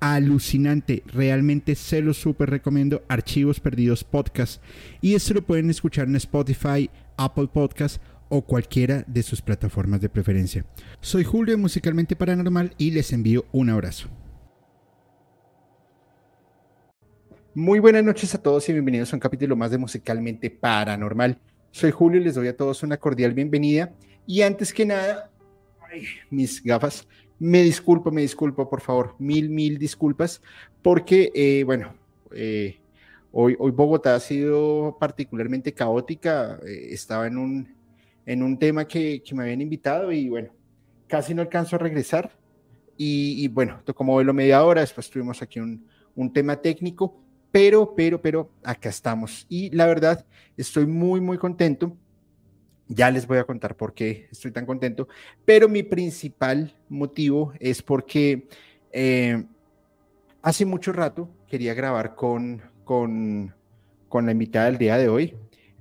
alucinante. Realmente se lo súper recomiendo. Archivos Perdidos Podcast. Y esto lo pueden escuchar en Spotify, Apple Podcast o cualquiera de sus plataformas de preferencia. Soy Julio Musicalmente Paranormal y les envío un abrazo. Muy buenas noches a todos y bienvenidos a un capítulo más de Musicalmente Paranormal. Soy Julio y les doy a todos una cordial bienvenida. Y antes que nada, mis gafas, me disculpo, me disculpo, por favor, mil, mil disculpas, porque, eh, bueno, eh, hoy, hoy Bogotá ha sido particularmente caótica, eh, estaba en un, en un tema que, me habían invitado y, bueno, casi no alcanzo a regresar. Y, y bueno, como lo media hora, después tuvimos aquí un, un tema técnico, pero, pero, pero, acá estamos. Y la verdad, estoy muy, muy contento ya les voy a contar por qué estoy tan contento, pero mi principal motivo es porque eh, hace mucho rato quería grabar con, con, con, la invitada del día de hoy.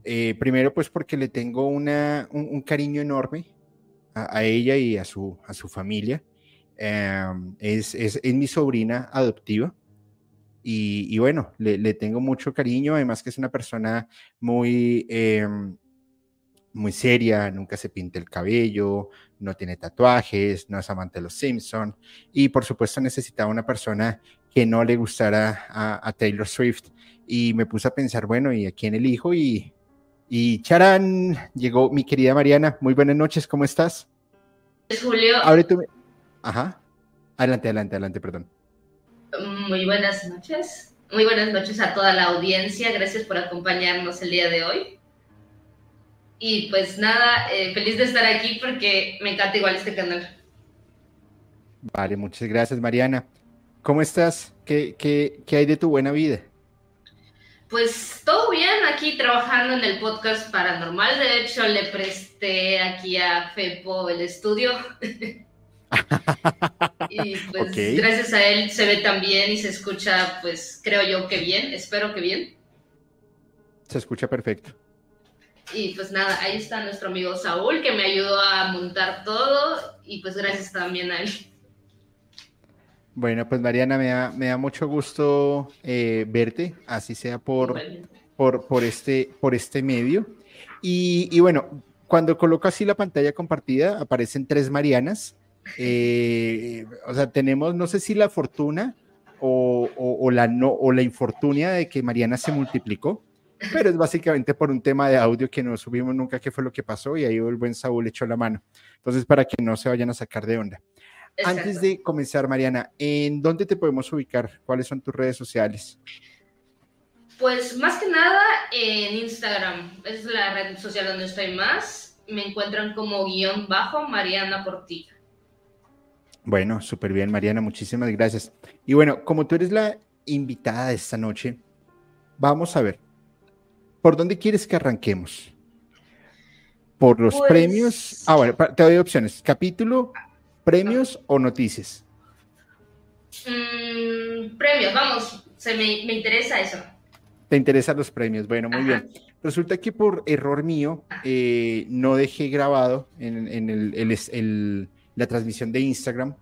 Eh, primero, pues porque le tengo una, un, cariño enorme a, ella y a su, a su familia. Em, es, es, es, mi sobrina adoptiva. Y, y bueno, le, le, tengo mucho cariño, además que es una persona muy, eh, muy seria, nunca se pinta el cabello, no tiene tatuajes, no es amante de los Simpson y por supuesto necesitaba una persona que no le gustara a, Taylor Swift y me puse a pensar, bueno, ¿y a quién elijo? Y, y charán, llegó mi querida Mariana. Muy buenas noches, ¿cómo estás? Julio. Abre tu... Ajá. Adelante, adelante, adelante, perdón. Muy buenas noches. Muy buenas noches a toda la audiencia. Gracias por acompañarnos el día de hoy. Y pues nada, eh, feliz de estar aquí porque me encanta igual este canal. Vale, muchas gracias Mariana. ¿Cómo estás? ¿Qué, qué, qué hay de tu buena vida? Pues todo bien, aquí trabajando en el podcast paranormal. De hecho, le presté aquí a Fepo el estudio. y pues gracias a él se ve tan bien y se escucha, pues creo yo que bien, espero que bien. Se escucha perfecto. Y pues nada, ahí está nuestro amigo Saúl que me ayudó a montar todo y pues gracias también a él. Bueno, pues Mariana, me da, me da mucho gusto eh, verte, así sea por, por, por, este, por este medio. Y, y, bueno, cuando coloco así la pantalla compartida, aparecen tres Marianas. Eh, o sea, tenemos, no sé si la fortuna o, o, o, la, no, o la infortunia de que Mariana se multiplicó pero es básicamente por un tema de audio que no subimos nunca qué fue lo que pasó y ahí el buen Saúl echó la mano. Entonces, para que no se vayan a sacar de onda. Antes de comenzar, Mariana, ¿en dónde te podemos ubicar? ¿Cuáles son tus redes sociales? Pues más que nada en Instagram, es la red social donde estoy más. Me encuentran como guion bajo Mariana Portilla. Bueno, súper bien, Mariana, muchísimas gracias. Y bueno, como tú eres la invitada de esta noche, vamos a ver, ¿Por dónde quieres que arranquemos? ¿Por los pues premios? Ah, bueno, te doy opciones. ¿Capítulo, premios o noticias? Mm, premios, vamos, se me, me, interesa eso. ¿Te interesan los premios? Bueno, muy bien. Resulta que por error mío eh, no dejé grabado en, en el, el, el, la transmisión de Instagram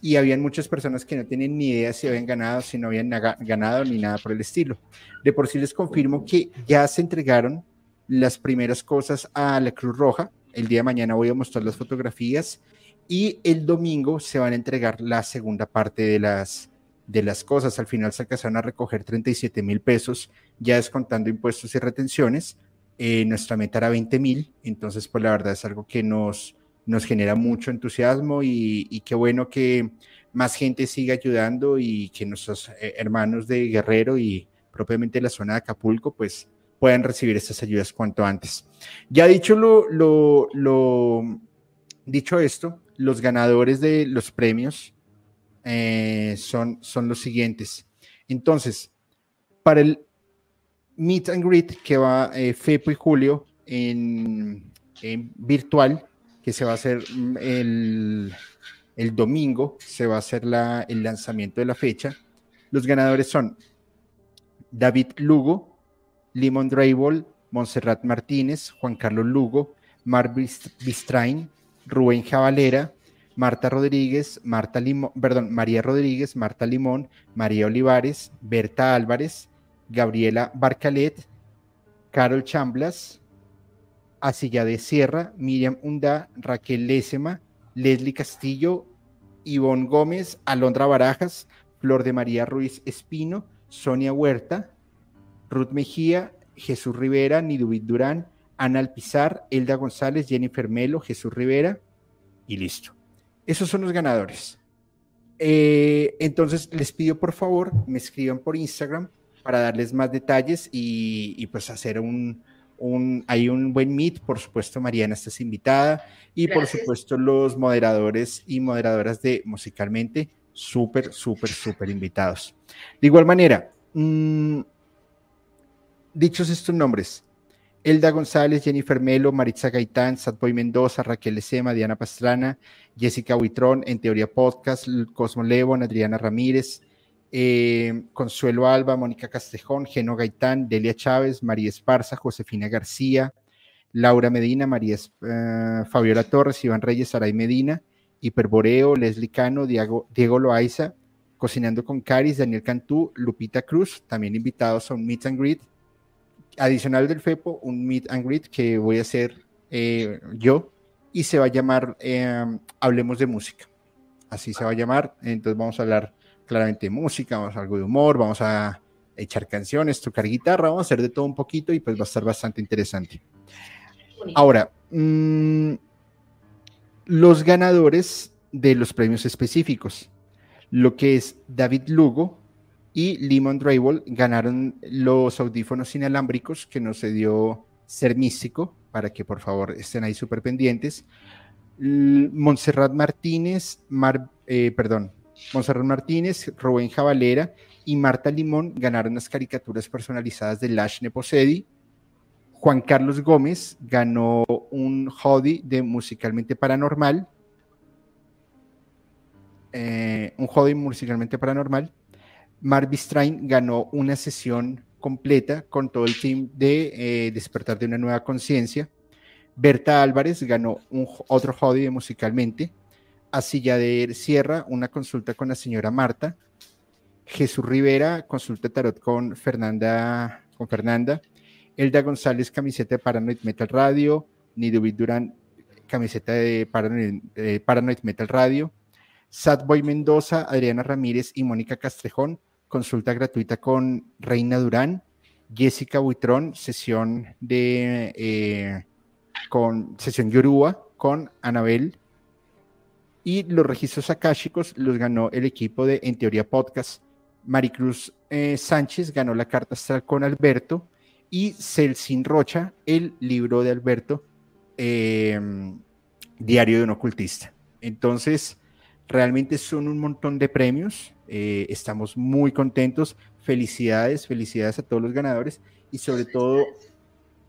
y habían muchas personas que no tienen ni idea si habían ganado, si no habían ganado ni nada por el estilo. De por sí les confirmo que ya se entregaron las primeras cosas a la Cruz Roja. El día de mañana voy a mostrar las fotografías y el domingo se van a entregar la segunda parte de las, de las cosas. Al final se alcanzaron a recoger 37 mil pesos, ya descontando impuestos y retenciones. Eh, nuestra meta era 20 mil, entonces pues la verdad es algo que nos, nos genera mucho entusiasmo y, qué bueno que más gente siga ayudando y que nuestros eh, hermanos de Guerrero y propiamente la zona de Acapulco, pues puedan recibir estas ayudas cuanto antes. Ya dicho lo dicho esto, los ganadores de los premios eh, son, son los siguientes. Entonces, para el meet and greet que va eh, Fepo y Julio en, virtual, que se va a hacer mm, el, el domingo, se va a hacer la, el lanzamiento de la fecha. Los ganadores son David Lugo, Limon Draybol, Montserrat Martínez, Juan Carlos Lugo, Mar Bistrain, Rubén Javalera, Marta Rodríguez, Marta Limón, perdón, María Rodríguez, Marta Limón, María Olivares, Berta Álvarez, Gabriela Barcalet, Carol Chamblas, Asilla de Sierra, Miriam Unda, Raquel Lésema, Leslie Castillo, Ivonne Gómez, Alondra Barajas, Flor de María Ruiz Espino, Sonia Huerta, Ruth Mejía, Jesús Rivera, Nidubit Durán, Ana Alpizar, Elda González, Jennifer Melo, Jesús Rivera y listo. Esos son los ganadores. Eh, entonces les pido por favor me escriban por Instagram para darles más detalles y, pues hacer un, un, hay un buen meet, por supuesto Mariana estás invitada y por supuesto los moderadores y moderadoras de Musicalmente, súper, súper, súper invitados. De igual manera, mmm, dichos estos nombres, Elda González, Jennifer Melo, Maritza Gaitán, Satboy Mendoza, Raquel Esema, Diana Pastrana, Jessica Huitrón, En Teoría Podcast, Cosmo Levon, Adriana Ramírez, eh, Consuelo Alba, Mónica Castejón, Geno Gaitán, Delia Chávez, María Esparza, Josefina García, Laura Medina, María uh, Fabiola Torres, Iván Reyes, Saray Medina, Hiperboreo, Leslie Cano, Diego, Diego Loaiza, Cocinando con Caris, Daniel Cantú, Lupita Cruz, también invitados a un meet and greet adicional del FEPO, un meet and greet que voy a hacer eh, yo y se va a llamar em, Hablemos de Música. Así se va a llamar. Entonces vamos a hablar claramente música, vamos a algo de humor, vamos a echar canciones, tocar guitarra, vamos a hacer de todo un poquito y pues va a estar bastante interesante. Ahora, mm, los ganadores de los premios específicos, lo que es David Lugo, y Lemon Drable ganaron los audífonos inalámbricos que nos dio Ser Místico, para que por favor estén ahí súper pendientes. Montserrat Martínez, eh, perdón, Montserrat Martínez, Rubén Javalera y Marta Limón ganaron las caricaturas personalizadas de Lash Neposedi. Juan Carlos Gómez ganó un hoodie de Musicalmente Paranormal. Eh, un hoodie musicalmente paranormal. Marv Strain ganó una sesión completa con todo el team de eh, Despertar de una Nueva Conciencia. Berta Álvarez ganó un, otro hobby musicalmente. Asilla de Sierra, una consulta con la señora Marta. Jesús Rivera, consulta tarot con Fernanda, con Fernanda. Elda González, camiseta de Paranoid Metal Radio. Nidubit Durán, camiseta de Paranoid, Paranoid Metal Radio. Sadboy Mendoza, Adriana Ramírez y Mónica Castrejón, consulta gratuita con Reina Durán, Jessica Buitrón, sesión de eh, con sesión Yoruba con Anabel. Y los registros akáshicos los ganó el equipo de En Teoría Podcast. Maricruz eh, Sánchez ganó la carta astral con Alberto y Celsin Rocha el libro de Alberto, em, Diario de un ocultista. Entonces, realmente son un montón de premios. Eh, estamos muy contentos. Felicidades, felicidades a todos los ganadores y sobre todo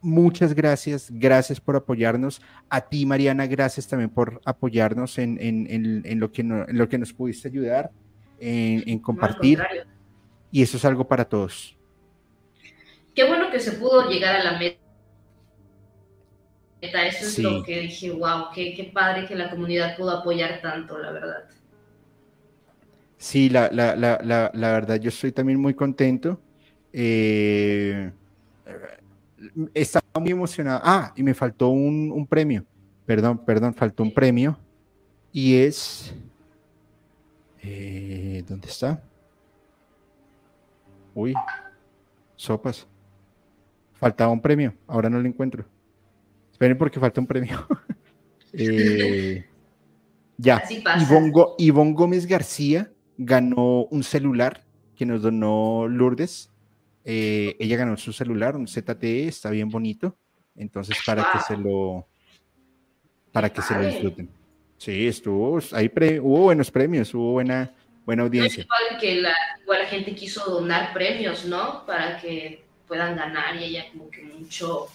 muchas gracias, gracias por apoyarnos. A ti, Mariana, gracias también por apoyarnos en, lo, que en lo que nos pudiste ayudar, en, compartir. Y eso es algo para todos. Qué bueno que se pudo llegar a la meta. Eso es lo que dije, wow, qué, qué padre que la comunidad pudo apoyar tanto, la verdad. Sí, la, la, la, la, verdad, yo estoy también muy contento. Eh, estaba muy emocionado. Ah, y me faltó un, premio. Perdón, perdón, faltó un premio. Y es. Eh, ¿Dónde está? Uy, sopas. Faltaba un premio. Ahora no lo encuentro. Esperen porque falta un premio. eh, ya. Ivonne Gómez García ganó un celular que nos donó Lourdes. Eh, ella ganó su celular, un ZTE, está bien bonito. Entonces, para que se lo para que se lo disfruten. Sí, estuvo, ahí hubo buenos premios, hubo buena, buena audiencia. igual que la, igual la gente quiso donar premios, ¿no? Para que puedan ganar y haya como que mucho,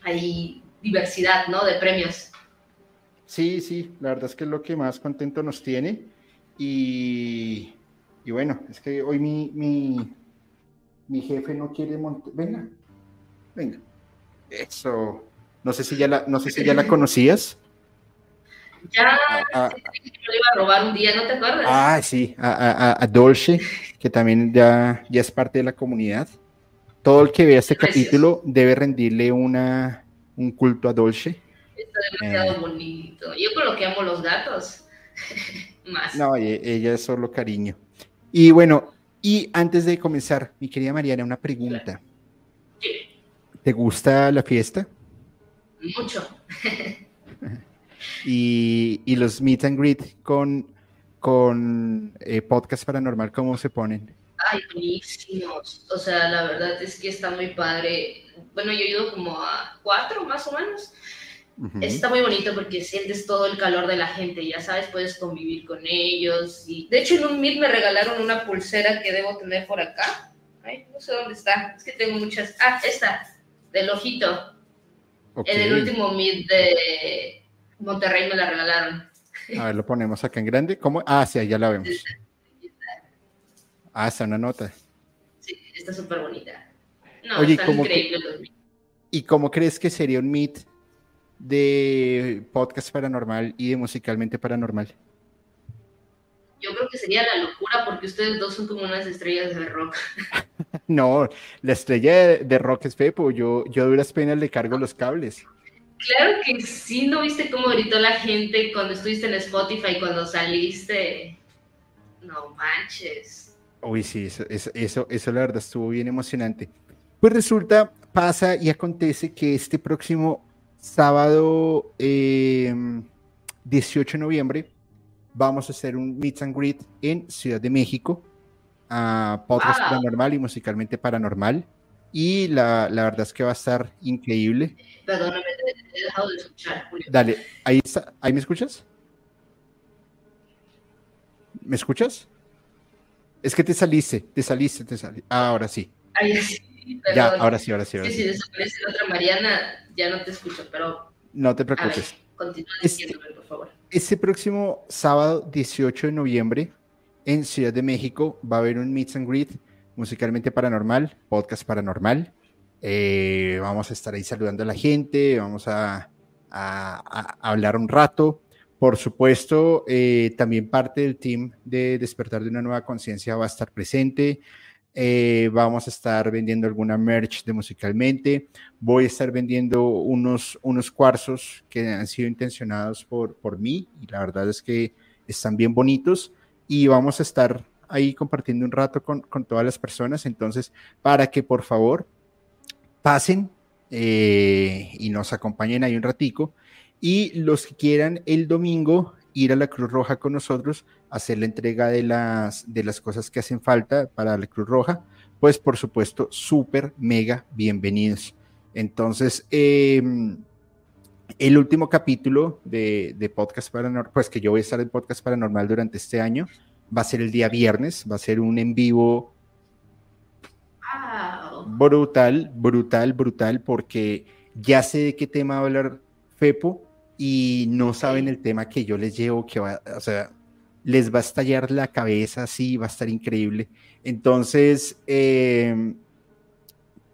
hay diversidad, ¿no? De premios. Sí, sí, la verdad es que es lo que más contento nos tiene. Y, y bueno, es que hoy mi, mi, mi jefe no quiere montar. Venga, venga. Eso. No sé si ya la, no sé si ya la conocías. Ya, ah, ah. lo iba a robar un día, ¿no te acuerdas? Ah, sí, a, a, Dolce, que también ya, ya es parte de la comunidad. Todo el que vea este capítulo debe rendirle una, un culto a Dolce. Está demasiado eh. bonito. Yo lo que amo los gatos. Más. No, e, ella es solo cariño. Y bueno, y antes de comenzar, mi querida Mariana, una pregunta. ¿Te gusta la fiesta? Mucho. y, y, los meet and greet con, con eh, podcast paranormal, ¿cómo se ponen? Ay, buenísimos. O sea, la verdad es que está muy padre. Bueno, yo he ido como a cuatro más o menos. Está muy bonito porque sientes todo el calor de la gente, ya sabes, puedes convivir con ellos. Y... De hecho, en un Meet me regalaron una pulsera que debo tener por acá. Ay, no sé dónde está, es que tengo muchas. Ah, esta, del ojito. En el último Meet de Monterrey me la regalaron. A ver, lo ponemos acá en grande. ¿Cómo? Ah, sí, ya la vemos. Ah, está una nota. Sí, está súper bonita. No, Oye, está increíble. ¿Y cómo crees que sería un Meet de podcast paranormal y de musicalmente paranormal? Yo creo que sería la locura porque ustedes dos son como unas estrellas de rock. no, la estrella de, rock es Pepo, yo, yo a duras penas le cargo los cables. Claro que sí, ¿no viste cómo gritó la gente cuando estuviste en Spotify, cuando saliste? No manches. Uy, sí, eso, eso, eso, eso la verdad estuvo bien emocionante. Pues resulta, pasa y acontece que este próximo sábado 18 de noviembre vamos a hacer un meet and greet en Ciudad de México a podcast paranormal y musicalmente paranormal y la, la, verdad es que va a estar increíble. Perdóname, he dejado de escuchar, Julio. Dale, ahí está, ¿ahí me escuchas? ¿Me escuchas? Es que te saliste, te saliste, te saliste. Ah, ahora sí. Ahí sí. Ya, ahora sí, ahora sí. Ahora sí. Si desaparece la otra Mariana, ya no te escucho, pero. No te preocupes. continúa diciéndome, por favor. Este próximo sábado 18 de noviembre, en Ciudad de México, va a haber un Meet and Greet musicalmente paranormal, podcast paranormal. Eh, vamos a estar ahí saludando a la gente, vamos a, a, hablar un rato. Por supuesto, eh, también parte del team de Despertar de una Nueva Conciencia va a estar presente. Eh, vamos a estar vendiendo alguna merch de musicalmente. Voy a estar vendiendo unos, unos cuarzos que han sido intencionados por, por mí y la verdad es que están bien bonitos y vamos a estar ahí compartiendo un rato con, con todas las personas. Entonces, para que por favor pasen eh, y nos acompañen ahí un ratico. Y los que quieran el domingo ir a la Cruz Roja con nosotros, hacer la entrega de las, de las cosas que hacen falta para la Cruz Roja, pues por supuesto, súper, mega bienvenidos. Entonces, em, el último capítulo de, de, Podcast Paranormal, pues que yo voy a estar en Podcast Paranormal durante este año, va a ser el día viernes, va a ser un en vivo brutal, brutal, brutal, porque ya sé de qué tema va a hablar Fepo, y no saben el tema que yo les llevo, que va, o sea, les va a estallar la cabeza, sí, va a estar increíble. Entonces, em,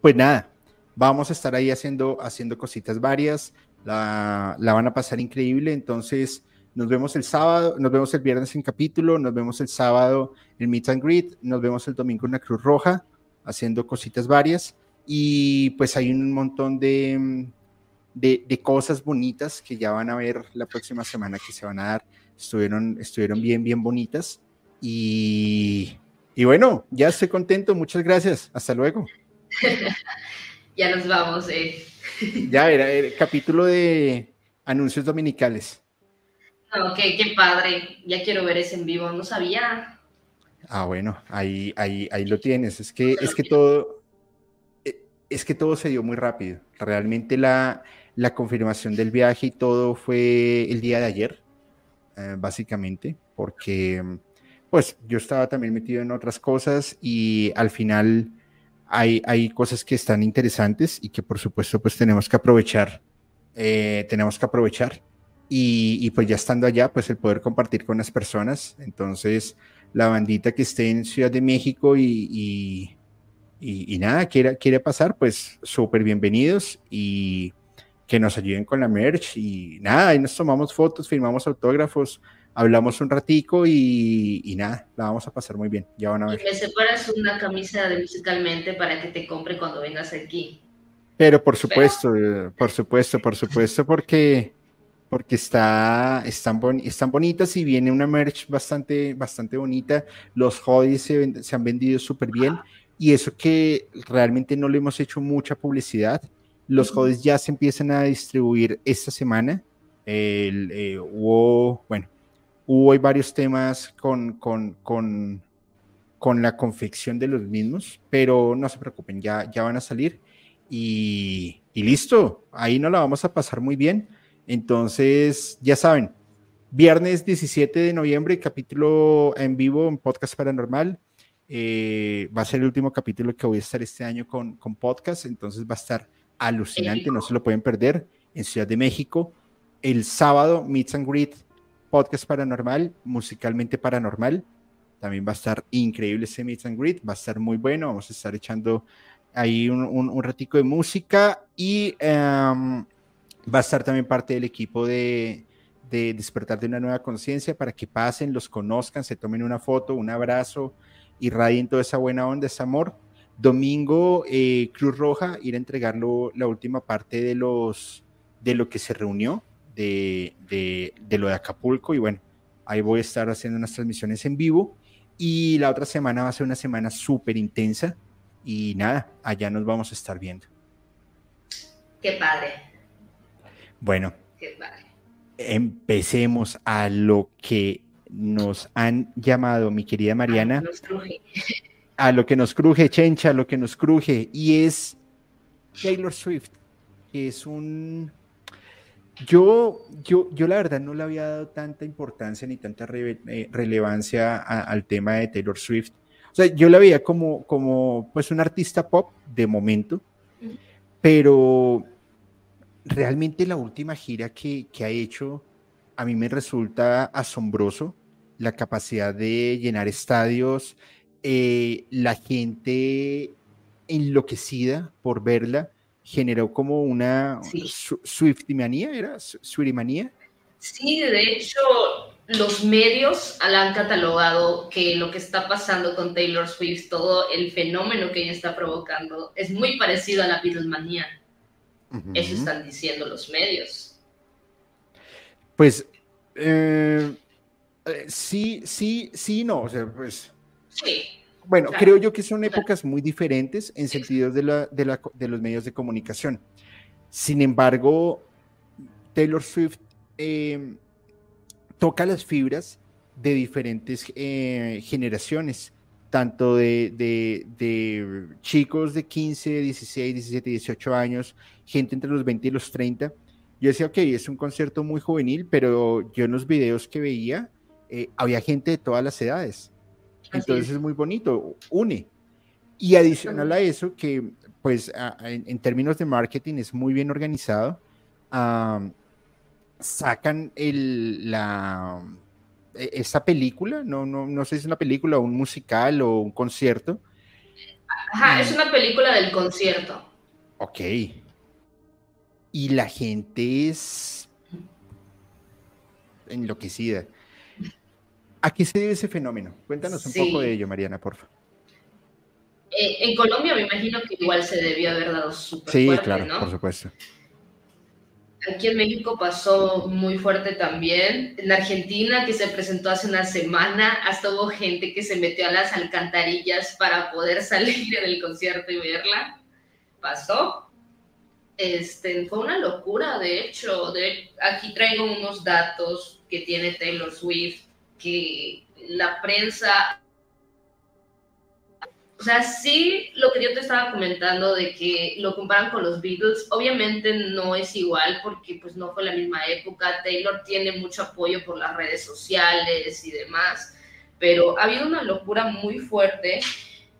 pues nada, vamos a estar ahí haciendo, haciendo cositas varias, la, la, van a pasar increíble, entonces nos vemos el sábado, nos vemos el viernes en capítulo, nos vemos el sábado en Meet and Greet, nos vemos el domingo en la Cruz Roja, haciendo cositas varias, y pues hay un montón de de, cosas bonitas que ya van a ver la próxima semana que se van a dar. Estuvieron, estuvieron bien, bien bonitas. Y, y bueno, ya estoy contento. Muchas gracias. Hasta luego. ya nos vamos. Eh. ya era el capítulo de anuncios dominicales. Ok, qué padre. Ya quiero ver ese en vivo. No sabía. Ah, bueno, ahí, ahí, ahí lo tienes. Es que, es que todo, eh, es que todo se dio muy rápido. Realmente la, la confirmación del viaje y todo fue el día de ayer, eh, básicamente, porque pues yo estaba también metido en otras cosas y al final hay, hay cosas que están interesantes y que por supuesto pues tenemos que aprovechar, eh, tenemos que aprovechar. Y, y, pues ya estando allá, pues el poder compartir con las personas. Entonces, la bandita que esté en Ciudad de México y, y, y nada, quiere, quiere pasar, pues súper bienvenidos y que nos ayuden con la merch y nada, ahí nos tomamos fotos, firmamos autógrafos, hablamos un ratico y, y, nada, la vamos a pasar muy bien. Ya van a ver. Y me separas una camisa de musicalmente para que te compre cuando vengas aquí. Pero por supuesto, Pero... por supuesto, por supuesto, porque, porque está, están, bon, están bonitas y viene una merch bastante, bastante bonita. Los hoodies se, se han vendido súper bien y eso que realmente no le hemos hecho mucha publicidad. Los hoodies ya se empiezan a distribuir esta semana. El, eh, hubo, bueno, hubo varios temas con, con, con, con, la confección de los mismos, pero no se preocupen, ya, ya van a salir y, y listo, ahí nos la vamos a pasar muy bien. Entonces, ya saben, viernes 17 de noviembre, capítulo en vivo en Podcast Paranormal. Eh, va a ser el último capítulo que voy a estar este año con, con podcast, entonces va a estar alucinante, no se lo pueden perder, en Ciudad de México. El sábado, Meets and Greet podcast paranormal, musicalmente paranormal. También va a estar increíble ese Meet and Greet, va a estar muy bueno. Vamos a estar echando ahí un, un, un ratico de música y um, va a estar también parte del equipo de, de despertar de una nueva conciencia para que pasen, los conozcan, se tomen una foto, un abrazo, irradien toda esa buena onda, ese amor. Domingo, eh, Cruz Roja, ir a entregarlo la última parte de los de lo que se reunió de, de, de, lo de Acapulco y bueno, ahí voy a estar haciendo unas transmisiones en vivo y la otra semana va a ser una semana súper intensa y nada, allá nos vamos a estar viendo. Qué padre. Bueno, Qué padre. empecemos a lo que nos han llamado, mi querida Mariana, a lo que nos cruje, Chencha, a lo que nos cruje, y es Taylor Swift, que es un yo, yo, yo la verdad no le había dado tanta importancia ni tanta re, eh, relevancia a, al tema de Taylor Swift. O sea, yo la veía como, como pues un artista pop de momento, pero realmente la última gira que, que ha hecho a mí me resulta asombroso la capacidad de llenar estadios, eh, la gente enloquecida por verla generó como una sí. Swiftimanía, ¿era? Swiftimanía. Sí, de hecho, los medios la han catalogado que lo que está pasando con Taylor Swift, todo el fenómeno que ella está provocando, es muy parecido a la Beatlemanía. Uh -huh. Eso están diciendo los medios. Pues eh, sí, sí, sí, no, o sea, pues. Sí. Bueno, claro. creo yo que son épocas muy diferentes en sentidos de, la, de, la, de, los medios de comunicación. Sin embargo, Taylor Swift eh, toca las fibras de diferentes eh, generaciones, tanto de, de, de, chicos de 15, 16, 17, 18 años, gente entre los 20 y los 30. Yo decía, ok, es un concierto muy juvenil, pero yo en los videos que veía, eh, había gente de todas las edades. Entonces es. es. muy bonito, une. Y adicional a eso, que pues a, en, en, términos de marketing es muy bien organizado, um, sacan el, la, esta película, no, no, no sé si es una película, un musical o un concierto. Ajá, es una película del concierto. Ok. Y la gente es enloquecida. ¿A qué se debe ese fenómeno? Cuéntanos un sí. poco de ello, Mariana, por favor. Eh, en Colombia me imagino que igual se debió haber dado súper Sí, fuerte, claro, ¿no? por supuesto. Aquí en México pasó muy fuerte también. En Argentina, que se presentó hace una semana, hasta hubo gente que se metió a las alcantarillas para poder salir en el concierto y verla. Pasó. Este, fue una locura, de hecho. De, aquí traigo unos datos que tiene Taylor Swift que la prensa, o sea, sí, lo que yo te estaba comentando de que lo comparan con los Beatles, obviamente no es igual porque pues no fue la misma época, Taylor tiene mucho apoyo por las redes sociales y demás, pero ha habido una locura muy fuerte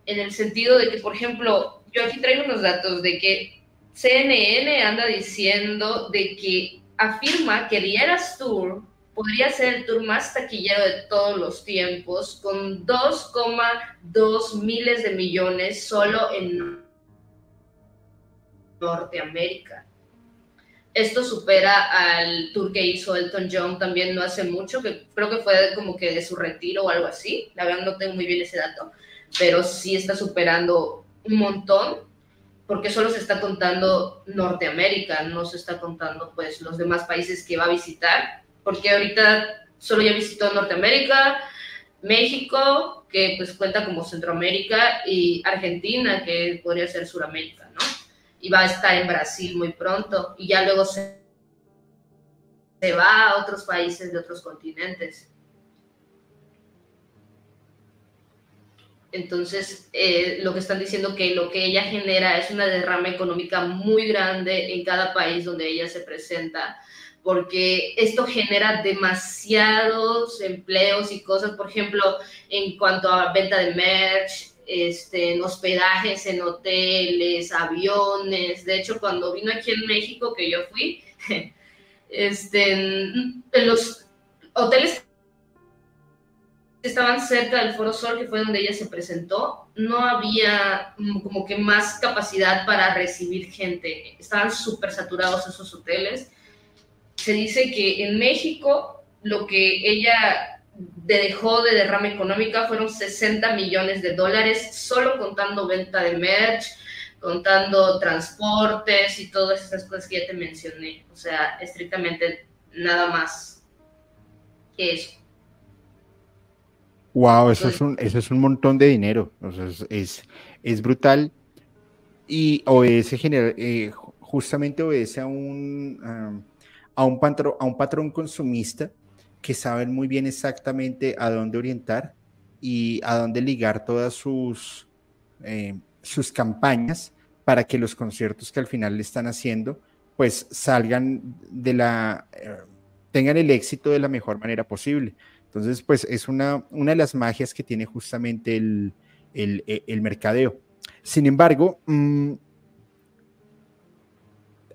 en el sentido de que, por ejemplo, yo aquí traigo unos datos de que CNN anda diciendo de que afirma que The Eras Tour podría ser el tour más taquillero de todos los tiempos, con 2,2 miles de millones solo en Norteamérica. Esto supera al tour que hizo Elton John también no hace mucho, que creo que fue como que de su retiro o algo así. La verdad no tengo muy bien ese dato, pero sí está superando un montón, porque solo se está contando Norteamérica, no se está contando pues los demás países que va a visitar, porque ahorita solo ya visitó Norteamérica, México, que pues cuenta como Centroamérica, y Argentina, que podría ser Suramérica, ¿no? y va a estar en Brasil muy pronto y ya luego se, va a otros países de otros continentes. Entonces, eh, lo que están diciendo que lo que ella genera es una derrama económica muy grande en cada país donde ella se presenta, porque esto genera demasiados empleos y cosas, por ejemplo, en cuanto a venta de merch, este, en hospedajes, en hoteles, aviones. De hecho, cuando vino aquí en México, que yo fui, este, en, los hoteles que estaban cerca del Foro Sol, que fue donde ella se presentó, no había como que más capacidad para recibir gente. Estaban súper saturados esos hoteles. Se dice que en México lo que ella dejó de derrama económica fueron 60 millones de dólares, solo contando venta de merch, contando transportes y todas esas cosas que ya te mencioné. O sea, estrictamente nada más que eso. Wow, eso, es, un, eso es un montón de dinero. O sea, es, es, brutal y obedece general, eh, justamente obedece a un, a, un patrón, consumista que saben muy bien exactamente a dónde orientar y a dónde ligar todas sus, eh, sus campañas para que los conciertos que al final le están haciendo pues salgan de la, eh, tengan el éxito de la mejor manera posible. Entonces, pues es una, una de las magias que tiene justamente el, el, el mercadeo. Sin embargo, mm,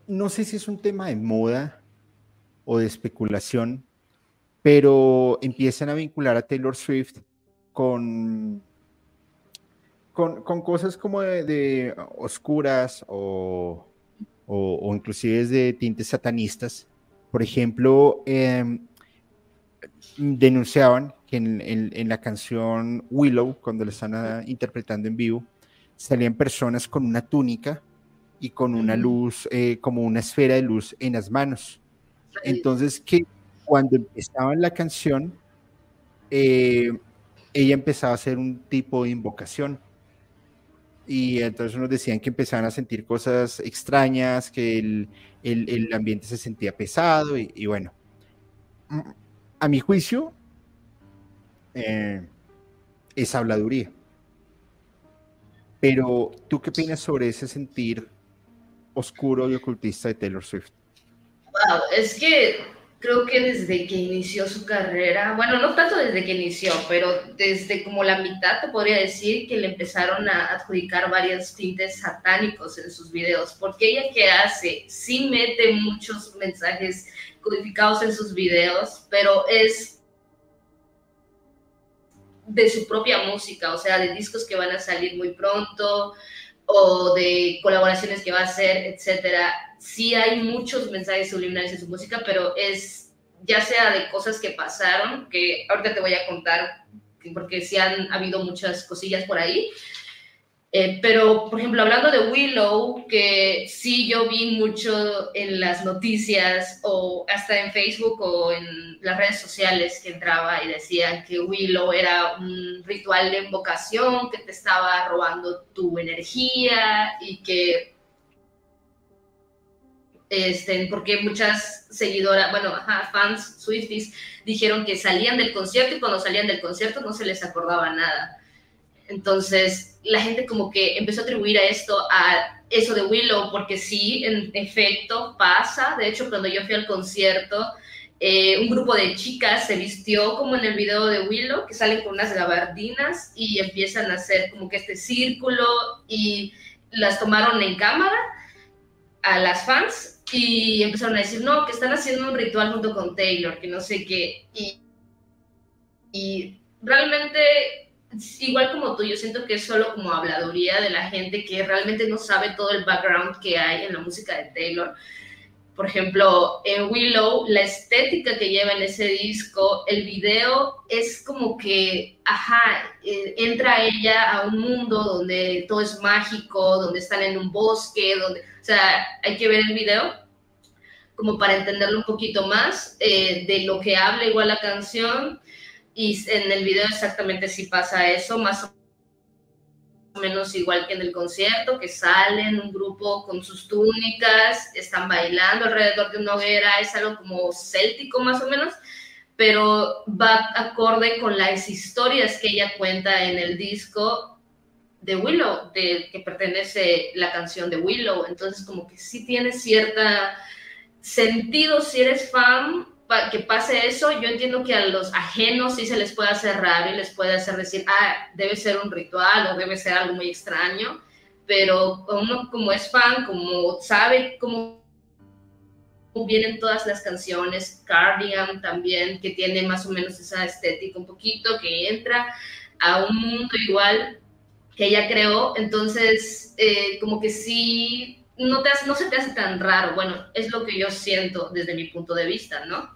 no sé si es un tema de moda o de especulación, pero empiezan a vincular a Taylor Swift con, con, cosas como de, oscuras o, o, inclusive de tintes satanistas. Por ejemplo, em, denunciaban que en, la canción Willow, cuando la están ah, interpretando en vivo, salían personas con una túnica y con una luz, eh, como una esfera de luz en las manos. Entonces, ¿qué, cuando empezaba la canción, eh, ella empezaba a hacer un tipo de invocación. Y entonces nos decían que empezaban a sentir cosas extrañas, que el, el, ambiente se sentía pesado y, bueno, mm, a mi juicio, eh, es habladuría. Pero, ¿tú qué opinas sobre ese sentir oscuro y ocultista de Taylor Swift? Wow, es que creo que desde que inició su carrera, bueno, no tanto desde que inició, pero desde como la mitad te podría decir que le empezaron a adjudicar varios tintes satánicos en sus videos, porque ella que hace, sí mete muchos mensajes codificados en sus videos, pero es de su propia música, o sea, de discos que van a salir muy pronto o de colaboraciones que va a hacer, etcétera sí hay muchos mensajes subliminales en su música, pero es ya sea de cosas que pasaron, que ahorita te voy a contar, porque sí han habido muchas cosillas por ahí. Eh, pero, por ejemplo, hablando de Willow, que sí yo vi mucho en las noticias o hasta en Facebook o en las redes sociales que entraba y decían que Willow era un ritual de invocación que te estaba robando tu energía y que este, porque muchas seguidoras, bueno, fans Swifties dijeron que salían del concierto y cuando salían del concierto no se les acordaba nada. Entonces, la gente como que empezó a atribuir a esto, a eso de Willow, porque sí, en efecto, pasa. De hecho, cuando yo fui al concierto, eh, un grupo de chicas se vistió como en el video de Willow, que salen con unas gabardinas y empiezan a hacer como que este círculo y las tomaron en cámara a las fans y empezaron a decir, no, que están haciendo un ritual junto con Taylor, que no sé qué. Y, y realmente, igual como tú, yo siento que es solo como habladuría de la gente que realmente no sabe todo el background que hay en la música de Taylor. Por ejemplo, en Willow, la estética que lleva en ese disco, el video es como que, ajá, eh, entra ella a un mundo donde todo es mágico, donde están en un bosque, donde, o sea, hay que ver el video como para entenderlo un poquito más eh, de lo que habla igual la canción y en el video exactamente sí pasa eso, más o menos igual que en el concierto, que salen un grupo con sus túnicas, están bailando alrededor de una hoguera, es algo como céltico más o menos, pero va acorde con las historias que ella cuenta en el disco de Willow, de que pertenece la canción de Willow, entonces como que sí tiene cierta sentido si eres fan que pase eso, yo entiendo que a los ajenos sí se les puede hacer raro y les puede hacer decir, ah, debe ser un ritual o debe ser algo muy extraño, pero uno como es fan, como sabe cómo vienen todas las canciones, Cardigan también, que tiene más o menos esa estética un poquito, que entra a un mundo igual que ella creó, entonces eh, como que sí no, te no se te hace tan raro. Bueno, es lo que yo siento desde mi punto de vista, ¿no?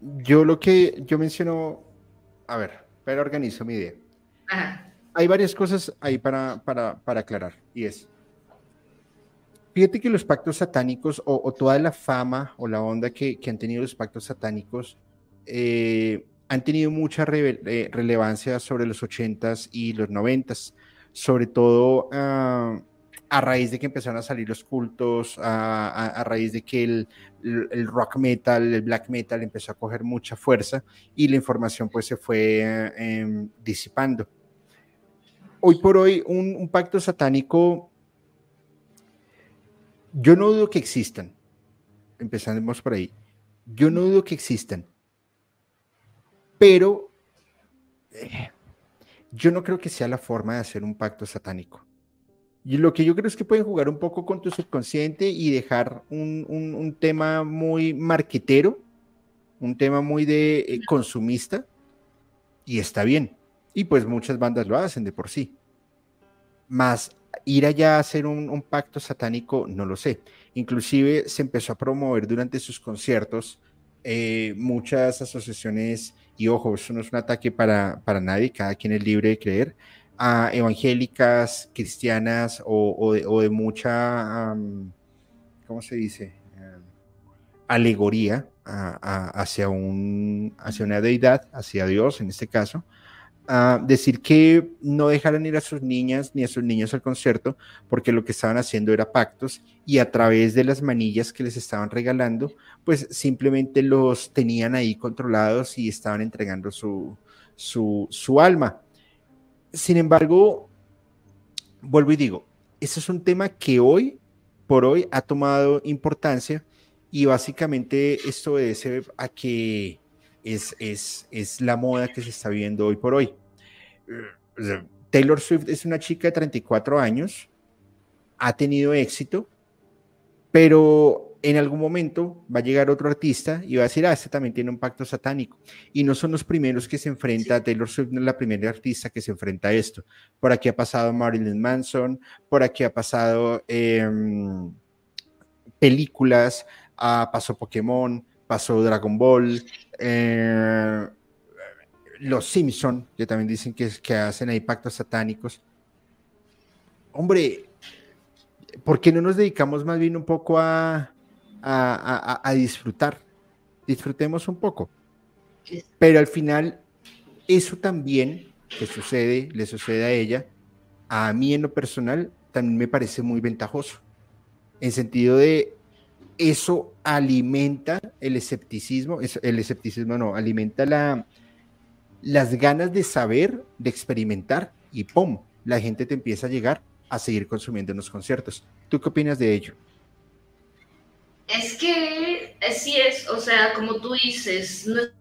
Yo lo que yo menciono, a ver, pero organizo mi idea. Hay varias cosas ahí para, para, para, aclarar, y es, fíjate que los pactos satánicos o, toda la fama o la onda que, que han tenido los pactos satánicos eh, han tenido mucha eh, relevancia sobre los 80s y los 90s, sobre todo... Uh, a raíz de que empezaron a salir los cultos, a, raíz de que el, rock metal, el black metal empezó a coger mucha fuerza y la información pues se fue em, disipando. Hoy por hoy un, pacto satánico, yo no dudo que existan, empezamos por ahí, yo no dudo que existan, pero eh, yo no creo que sea la forma de hacer un pacto satánico. Y lo que yo creo es que pueden jugar un poco con tu subconsciente y dejar un, un, tema muy marquetero, un tema muy de eh, consumista, y está bien. Y pues muchas bandas lo hacen de por sí. Más ir allá a hacer un, un, pacto satánico, no lo sé. Inclusive se empezó a promover durante sus conciertos eh, muchas asociaciones, y ojo, eso no es un ataque para, para nadie, cada quien es libre de creer, evangélicas, cristianas o, de, mucha, ¿cómo se dice? alegoría hacia, un, hacia una deidad, hacia Dios en este caso, decir que no dejaran ir a sus niñas ni a sus niños al concierto porque lo que estaban haciendo era pactos y a través de las manillas que les estaban regalando, pues simplemente los tenían ahí controlados y estaban entregando su, su, su alma. Sin embargo, vuelvo y digo, ese es un tema que hoy por hoy ha tomado importancia y básicamente esto obedece a que es, es, es la moda que se está viendo hoy por hoy. Taylor Swift es una chica de 34 años, ha tenido éxito, pero en algún momento va a llegar otro artista y va a decir, ah, este también tiene un pacto satánico. Y no son los primeros que se enfrenta, Taylor Swift no es la primera artista que se enfrenta a esto. Por aquí ha pasado Marilyn Manson, por aquí ha pasado em, películas, ah, pasó Pokémon, pasó Dragon Ball, eh, los Simpson, que también dicen que, que hacen ahí pactos satánicos. Hombre, ¿por qué no nos dedicamos más bien un poco a, a, disfrutar. Disfrutemos un poco. Pero al final, eso también que sucede, le sucede a ella, a mí en lo personal, también me parece muy ventajoso. En sentido de, eso alimenta el escepticismo, el escepticismo no, alimenta la, las ganas de saber, de experimentar, y ¡pum! La gente te empieza a llegar a seguir consumiendo en los conciertos. ¿Tú qué opinas de ello? Es que sí es, o sea, como tú dices, no es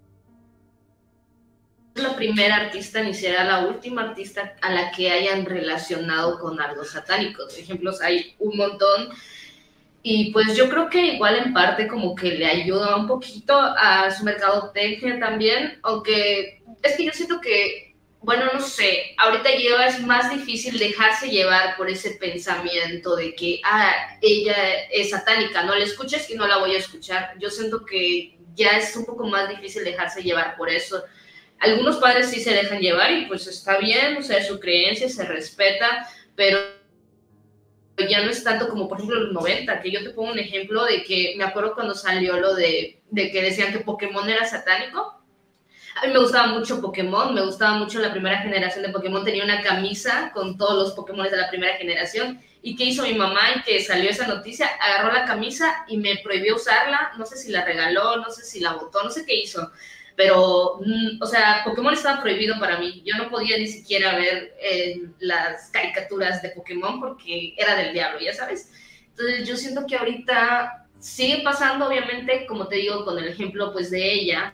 la primera artista ni será la última artista a la que hayan relacionado con algo satánico. Ejemplos hay un montón. Y pues yo creo que igual en parte como que le ayuda un poquito a su mercadotecnia también, aunque es que yo siento que, bueno, no sé, ahorita lleva es más difícil dejarse llevar por ese pensamiento de que, ah, ella es satánica, no la escuches y no la voy a escuchar. Yo siento que ya es un poco más difícil dejarse llevar por eso. Algunos padres sí se dejan llevar y pues está bien, o sea, su creencia se respeta, pero ya no es tanto como por ejemplo los 90, que yo te pongo un ejemplo de que me acuerdo cuando salió lo de que decían que Pokémon era satánico. A mí me gustaba mucho Pokémon, me gustaba mucho la primera generación de Pokémon, tenía una camisa con todos los Pokémon de la primera generación. ¿Y qué hizo mi mamá? Y que salió esa noticia, agarró la camisa y me prohibió usarla, no sé si la regaló, no sé si la botó, no sé qué hizo pero, mm, o sea, Pokémon estaba prohibido para mí. Yo no podía ni siquiera ver eh, las caricaturas de Pokémon porque era del diablo, ya sabes. Entonces yo siento que ahorita sigue pasando, obviamente, como te digo, con el ejemplo pues de ella,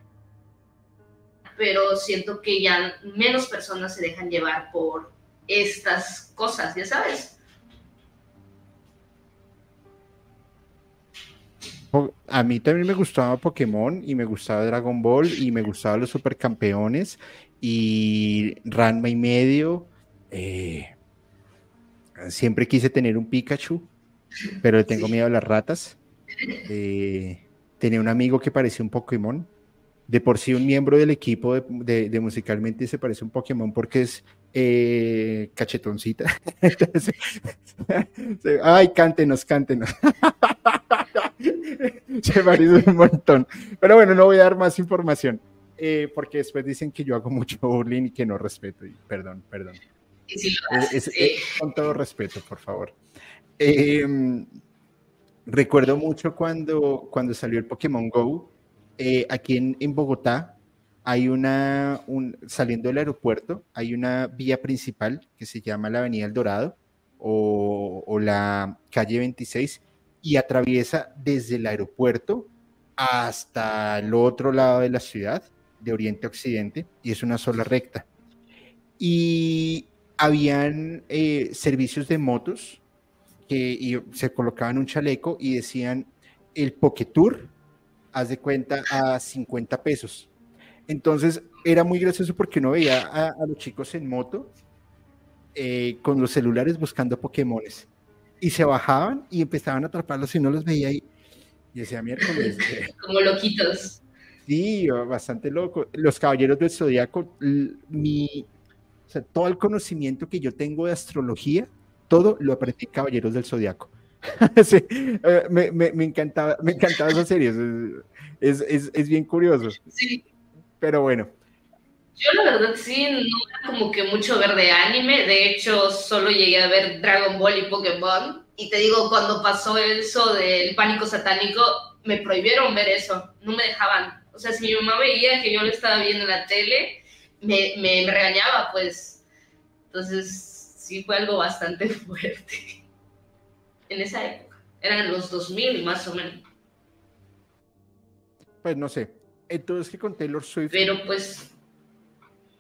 pero siento que ya menos personas se dejan llevar por estas cosas, ya sabes. A mí también me gustaba Pokémon y me gustaba Dragon Ball y me gustaban los supercampeones y Ranma y medio. Eh, siempre quise tener un Pikachu, pero le tengo miedo a las ratas. Eh, tenía un amigo que parecía un Pokémon. De por sí, un miembro del equipo de, musicalmente se parece un Pokémon porque es eh, cachetoncita. ay, cántenos, cántenos. se parece un montón. Pero bueno, no voy a dar más información, eh, porque después dicen que yo hago mucho bullying y que no respeto. Y, perdón, perdón. con todo respeto, por favor. Em, recuerdo mucho cuando, cuando salió el Pokémon Go, eh, aquí en, Bogotá, hay una, un, saliendo del aeropuerto, hay una vía principal que se llama la Avenida El Dorado o, la calle 26 y atraviesa desde el aeropuerto hasta el otro lado de la ciudad, de oriente a occidente, y es una sola recta. Y habían eh, servicios de motos que se colocaban un chaleco y decían el Tour, haz de cuenta, a 50 pesos. Entonces era muy gracioso porque uno veía a, los chicos en moto eh, con los celulares buscando Pokémones y se bajaban y empezaban a atraparlos y no los veía ahí. Y decía miércoles. Como loquitos. Sí, bastante loco. Los caballeros del zodiaco, mi, o sea, todo el conocimiento que yo tengo de astrología, todo lo aprendí en Caballeros del Zodiaco. sí, eh, me, me, me, encantaba, me encantaba esa serie, es, es, es bien curioso. Sí. Pero bueno, yo la verdad sí, no era como que mucho ver de anime, de hecho solo llegué a ver Dragon Ball y Pokémon, y te digo, cuando pasó eso del pánico satánico, me prohibieron ver eso, no me dejaban. O sea, si mi mamá veía que yo lo estaba viendo en la tele, me, me, regañaba, pues. Entonces, sí fue algo bastante fuerte en esa época. Eran los 2000 más o menos. Pues no sé. Entonces, que con Taylor Swift. Pero pues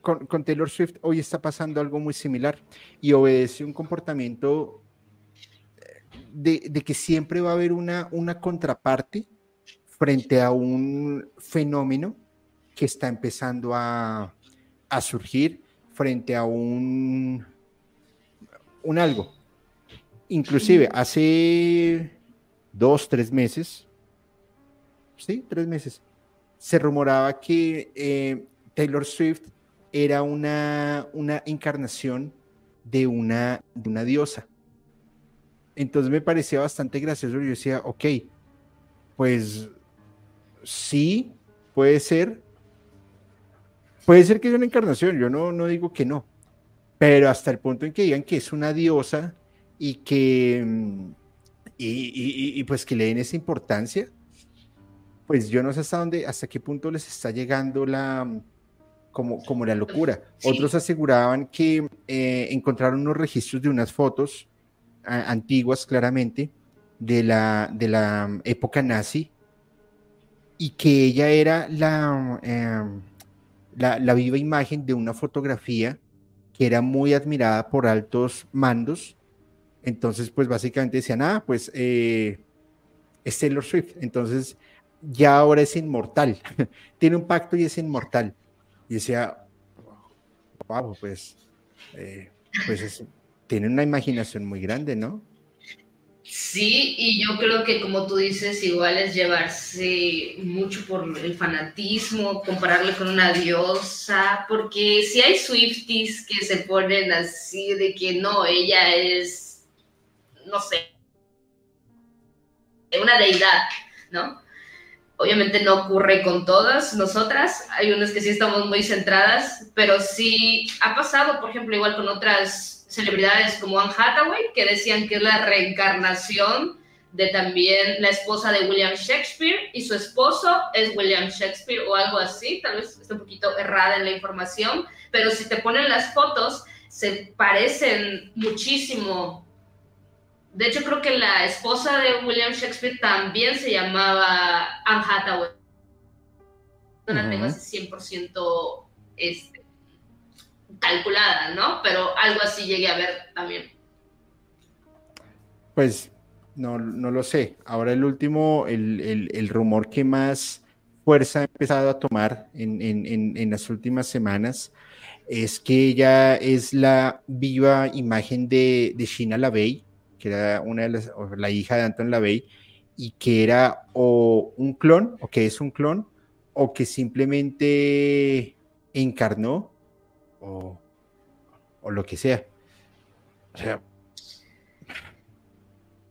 con, Taylor Swift hoy está pasando algo muy similar y obedece un comportamiento de, que siempre va a haber una, una contraparte frente a un fenómeno que está empezando a, a surgir frente a un, un algo. Inclusive hace dos, tres meses, sí, tres meses, se rumoraba que eh, Taylor Swift era una, una encarnación de una, de una diosa. Entonces me parecía bastante gracioso. Yo decía, ok, pues sí, puede ser. Puede ser que sea una encarnación, yo no, no digo que no. Pero hasta el punto en que digan que es una diosa y que. Mm, y, y pues que le den esa importancia, pues yo no sé hasta dónde, hasta qué punto les está llegando la, como, como la locura. Otros aseguraban que eh, encontraron unos registros de unas fotos antiguas, claramente, de la, de la época nazi, y que ella era la, em, la, la viva imagen de una fotografía que era muy admirada por altos mandos. Entonces, pues básicamente decían, ah, pues eh, es Taylor Swift. Entonces, ya ahora es inmortal. Tiene un pacto y es inmortal. Y decía, wow, pues, eh, pues tiene una imaginación muy grande, ¿no? Sí, y yo creo que como tú dices, igual es llevarse mucho por el fanatismo, compararle con una diosa, porque si hay Swifties que se ponen así de que no, ella es, no sé, una deidad, ¿no? Obviamente no ocurre con todas nosotras, hay unas que sí estamos muy centradas, pero sí ha pasado, por ejemplo, igual con otras celebridades como Anne Hathaway, que decían que es la reencarnación de también la esposa de William Shakespeare y su esposo es William Shakespeare o algo así, tal vez está un poquito errada en la información, pero si te ponen las fotos, se parecen muchísimo. De hecho, creo que la esposa de William Shakespeare también se llamaba Anne Hathaway. No la tengo así 100% este, calculada, ¿no? Pero algo así llegué a ver también. Pues no, no lo sé. Ahora el último, el, rumor que más fuerza ha empezado a tomar en, las últimas semanas es que ella es la viva imagen de, de Sheena LaVey, que era una de las, la hija de Anton LaVey, y que era o un clon, o que es un clon, o que simplemente encarnó o, lo que sea. O sea,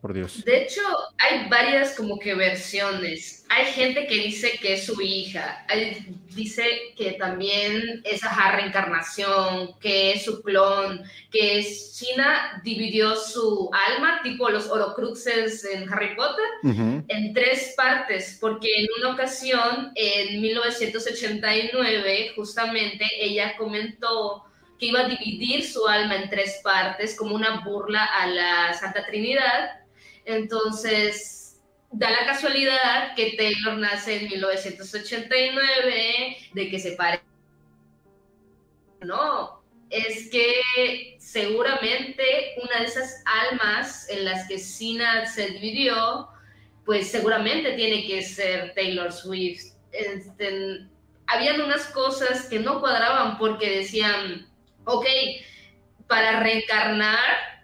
por Dios. De hecho, hay varias como que versiones. Hay gente que dice que es su hija, hay, dice que también es a reencarnación, que es su clon, que es China dividió su alma, tipo los Orocruxes en Harry Potter, en tres partes, porque en una ocasión, en 1989, justamente ella comentó que iba a dividir su alma en tres partes como una burla a la Santa Trinidad. Entonces, da la casualidad que Taylor nace en 1989, de que se pare. No, es que seguramente una de esas almas en las que Sina se dividió, pues seguramente tiene que ser Taylor Swift. Este, habían unas cosas que no cuadraban porque decían, ok, para reencarnar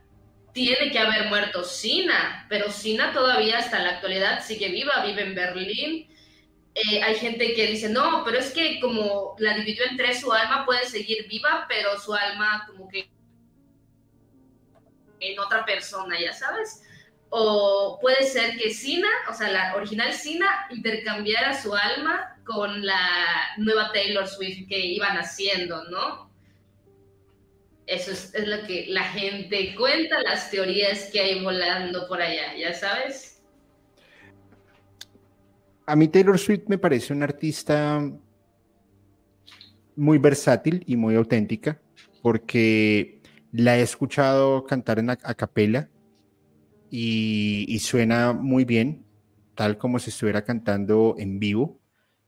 tiene que haber muerto Sina, pero Sina todavía hasta la actualidad sigue viva, vive en Berlín. Eh, hay gente que dice, no, pero es que como la dividió en tres, su alma puede seguir viva, pero su alma como que en otra persona, ya sabes. O puede ser que Sina, o sea, la original Sina, intercambiara su alma con la nueva Taylor Swift que iban haciendo, ¿no? Eso es, lo que la gente cuenta, las teorías que hay volando por allá, ya sabes. A mí Taylor Swift me parece una artista muy versátil y muy auténtica, porque la he escuchado cantar en a, capela y, suena muy bien, tal como si estuviera cantando en vivo.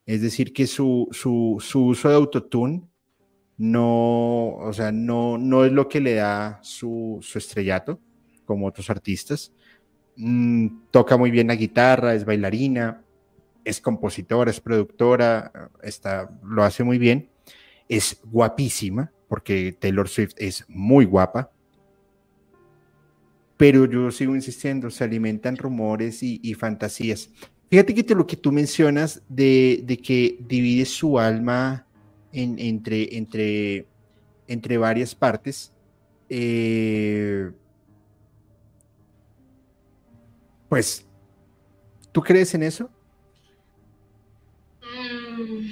Es decir, que su, su uso de autotune no, o sea, no, no es lo que le da su, estrellato, como otros artistas. Mm, toca muy bien la guitarra, es bailarina, es compositora, es productora, está, lo hace muy bien. Es guapísima, porque Taylor Swift es muy guapa. Pero yo sigo insistiendo, se alimentan rumores y, fantasías. Fíjate que lo que tú mencionas de, de que divide su alma entre, entre, entre varias partes. Eh, pues, ¿tú crees en eso? Mm,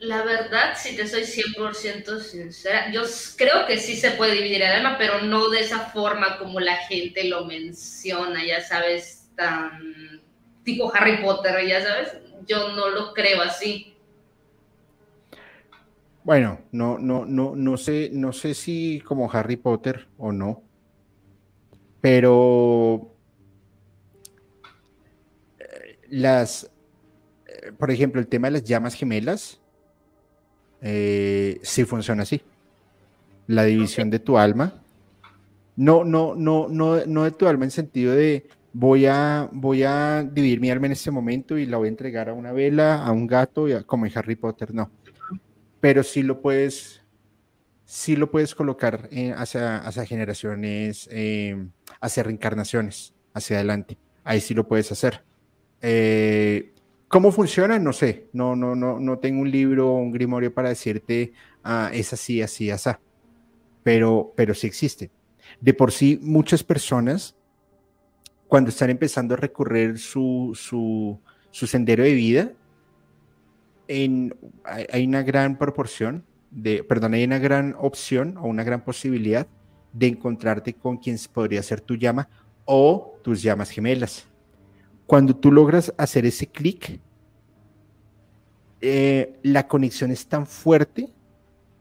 la verdad, si te soy 100% sincera, yo creo que sí se puede dividir el alma, pero no de esa forma como la gente lo menciona, ya sabes, tan tipo Harry Potter, ya sabes, yo no lo creo así. Bueno, no, no, no, no sé, no sé si como Harry Potter o no, pero eh, las, eh, por ejemplo, el tema de las llamas gemelas, eh, sí funciona así. La división de tu alma. No, no, no, no, no de tu alma en sentido de voy a, voy a dividir mi alma en este momento y la voy a entregar a una vela, a un gato, como en Harry Potter, no. Pero sí lo puedes, sí lo puedes colocar hacia, hacia, generaciones, eh, hacia reencarnaciones, hacia adelante. Ahí sí lo puedes hacer. Eh, ¿Cómo funciona? No sé. No, no, no, no tengo un libro o un grimorio para decirte ah, es así, así, así. Pero, pero sí existe. De por sí, muchas personas, cuando están empezando a recorrer su, su, su sendero de vida, en, hay una gran proporción de, perdón, hay una gran opción o una gran posibilidad de encontrarte con quien podría ser tu llama o tus llamas gemelas. Cuando tú logras hacer ese clic, eh, la conexión es tan fuerte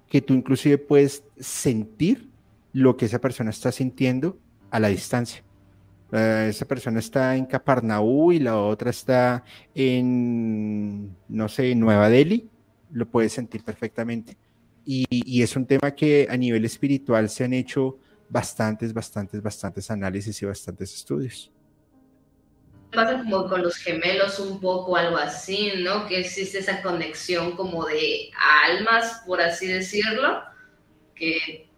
que tú inclusive puedes sentir lo que esa persona está sintiendo a la distancia. Esa persona está en Caparnaú y la otra está en, no sé, Nueva Delhi, lo puedes sentir perfectamente. y, es un tema que a nivel espiritual se han hecho bastantes, bastantes, bastantes análisis y bastantes estudios pasa como con los gemelos un poco algo así, ¿no? Que existe esa conexión como de almas, por así decirlo, que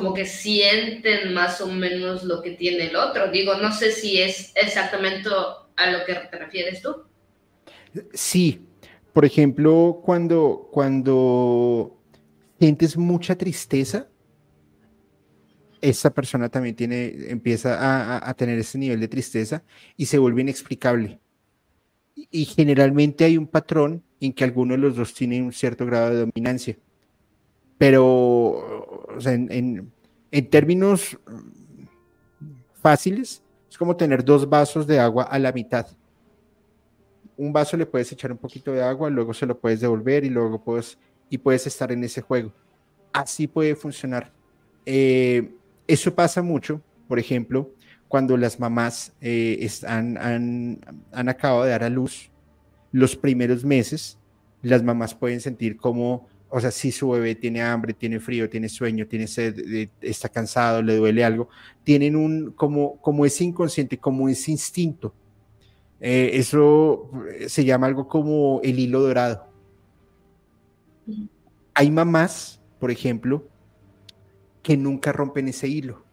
como que sienten más o menos lo que tiene el otro. Digo, no sé si es exactamente a lo que te refieres tú. Sí, por ejemplo, cuando, cuando sientes mucha tristeza, esa persona también tiene, empieza a, tener ese nivel de tristeza y se vuelve inexplicable. Y, generalmente hay un patrón en que alguno de los dos tiene un cierto grado de dominancia. Pero en, términos fáciles, es como tener dos vasos de agua a la mitad. Un vaso le puedes echar un poquito de agua, luego se lo puedes devolver y luego puedes, y puedes estar en ese juego. Así puede funcionar. Eh, eso pasa mucho, por ejemplo, cuando las mamás eh, están, han, acabado de dar a luz los primeros meses, las mamás pueden sentir como, o sea, si su bebé tiene hambre, tiene frío, tiene sueño, tiene sed, está cansado, le duele algo, tienen un, como, como ese inconsciente, como ese instinto. Eh, eso se llama algo como el hilo dorado. Hay mamás, por ejemplo, que nunca rompen ese hilo.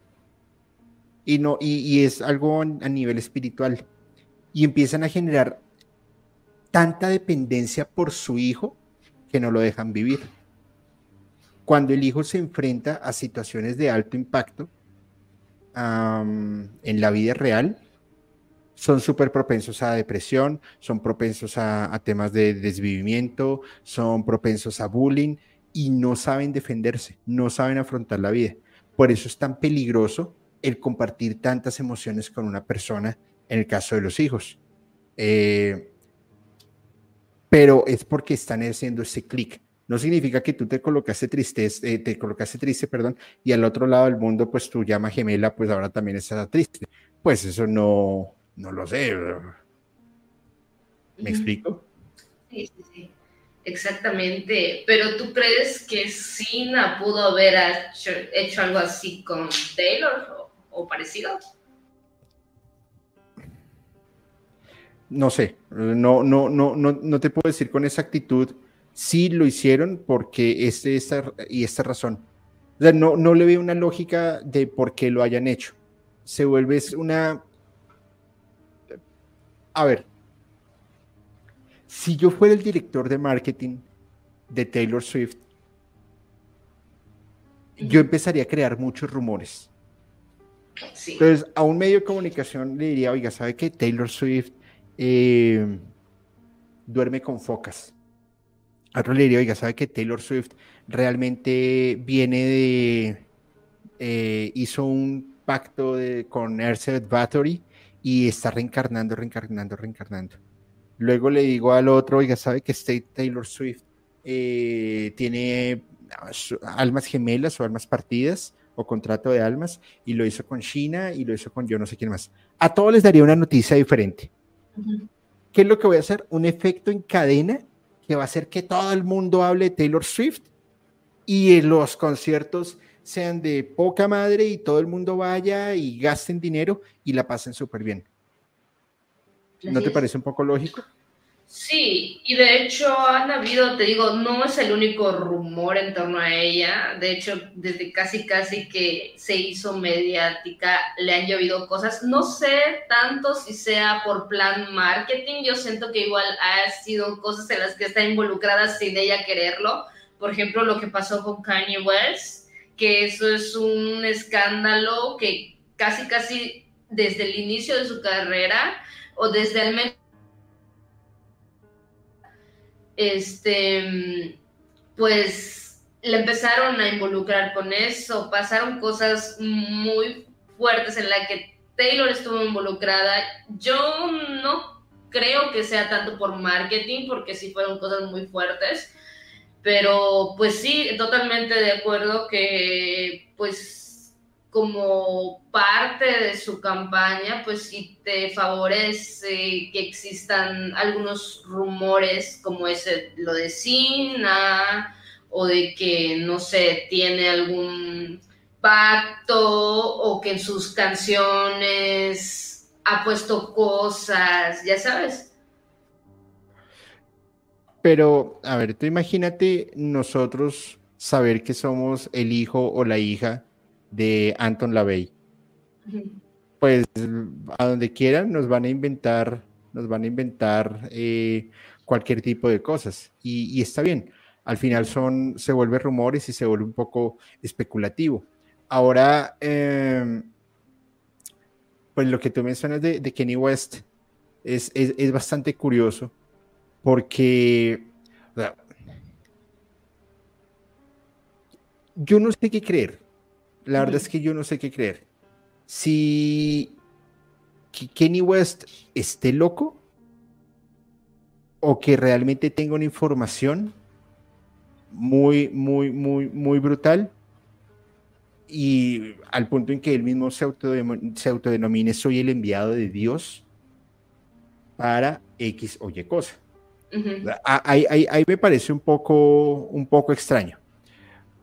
Y, no, y, es algo a nivel espiritual. Y empiezan a generar tanta dependencia por su hijo que no lo dejan vivir. Cuando el hijo se enfrenta a situaciones de alto impacto en la vida real, son súper propensos a depresión, son propensos a, a, temas de desvivimiento, son propensos a bullying y no saben defenderse, no saben afrontar la vida. Por eso es tan peligroso el compartir tantas emociones con una persona en el caso de los hijos. Eh, pero es porque están haciendo ese clic. No significa que tú te colocaste triste, eh, te colocaste triste, perdón, y al otro lado del mundo, pues tu llama gemela, pues ahora también está triste. Pues eso no, no lo sé. ¿Me explico? Sí, sí, sí. Exactamente, pero ¿tú crees que Sina pudo haber hecho, algo así con Taylor o, parecido? No sé, no, no, no, no, no te puedo decir con exactitud si lo hicieron porque este, esta y esta razón. O sea, no, no le veo una lógica de por qué lo hayan hecho. Se vuelve una... A ver, si yo fuera el director de marketing de Taylor Swift, yo empezaría a crear muchos rumores. Entonces, a un medio de comunicación le diría, oiga, ¿sabe que Taylor Swift eh, duerme con focas? A otro le diría, oiga, ¿sabe que Taylor Swift realmente viene de... Eh, hizo un pacto de, con Earth Battery y está reencarnando, reencarnando, reencarnando. Luego le digo al otro, oiga, ¿sabe que State Taylor Swift eh, tiene ah, almas gemelas o almas partidas o contrato de almas? Y lo hizo con China y lo hizo con yo no sé quién más. A todos les daría una noticia diferente. ¿Qué es lo que voy a hacer? Un efecto en cadena que va a hacer que todo el mundo hable de Taylor Swift y los conciertos sean de poca madre y todo el mundo vaya y gasten dinero y la pasen súper bien. ¿No te parece un poco lógico? Sí, y de hecho han habido, te digo, no es el único rumor en torno a ella. De hecho, desde casi casi que se hizo mediática, le han llovido cosas. No sé tanto si sea por plan marketing. Yo siento que igual ha sido cosas en las que está involucrada sin ella quererlo. Por ejemplo, lo que pasó con Kanye West, que eso es un escándalo que casi casi desde el inicio de su carrera o desde el menos este, pues le empezaron a involucrar con eso, pasaron cosas muy fuertes en las que Taylor estuvo involucrada. Yo no creo que sea tanto por marketing, porque sí fueron cosas muy fuertes, pero pues sí, totalmente de acuerdo que pues como parte de su campaña, pues sí te favorece que existan algunos rumores como ese, lo de Sina, o de que, no sé, tiene algún pacto, o que en sus canciones ha puesto cosas, ya sabes. Pero, a ver, tú imagínate nosotros saber que somos el hijo o la hija de Anton LaVey. Pues a donde quieran nos van a inventar, nos van a inventar eh, cualquier tipo de cosas y, está bien. Al final son, se vuelve rumores y se vuelve un poco especulativo. Ahora, em, pues lo que tú mencionas de, de Kenny West es, es, bastante curioso porque yo no sé qué creer. La verdad es que yo no sé qué creer. Si Kenny West esté loco o que realmente tenga una información muy, muy, muy, muy brutal y al punto en que él mismo se, autodenomine soy el enviado de Dios para X o Y cosa. ahí, me parece un poco, un poco extraño.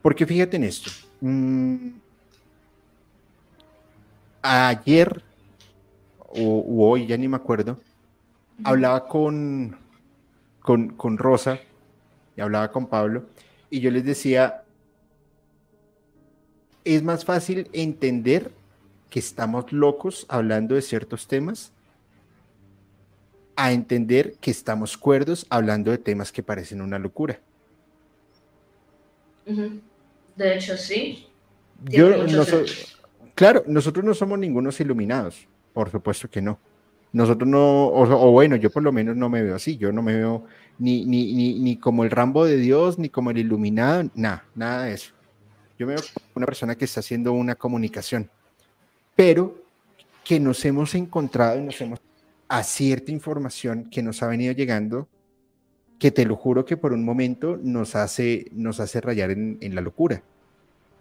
Porque fíjate en esto. Mm, ayer o hoy, ya ni me acuerdo, hablaba con, con, Rosa y hablaba con Pablo y yo les decía, es más fácil entender que estamos locos hablando de ciertos temas a entender que estamos cuerdos hablando de temas que parecen una locura. De hecho, sí. Yo no soy, Claro, nosotros no somos ningunos iluminados, por supuesto que no. Nosotros no, o, bueno, yo por lo menos no me veo así, yo no me veo ni, ni, ni, como el Rambo de Dios, ni como el iluminado, nada, nada de eso. Yo me veo como una persona que está haciendo una comunicación, pero que nos hemos encontrado y nos hemos a cierta información que nos ha venido llegando, que te lo juro que por un momento nos hace, nos hace rayar en, en la locura.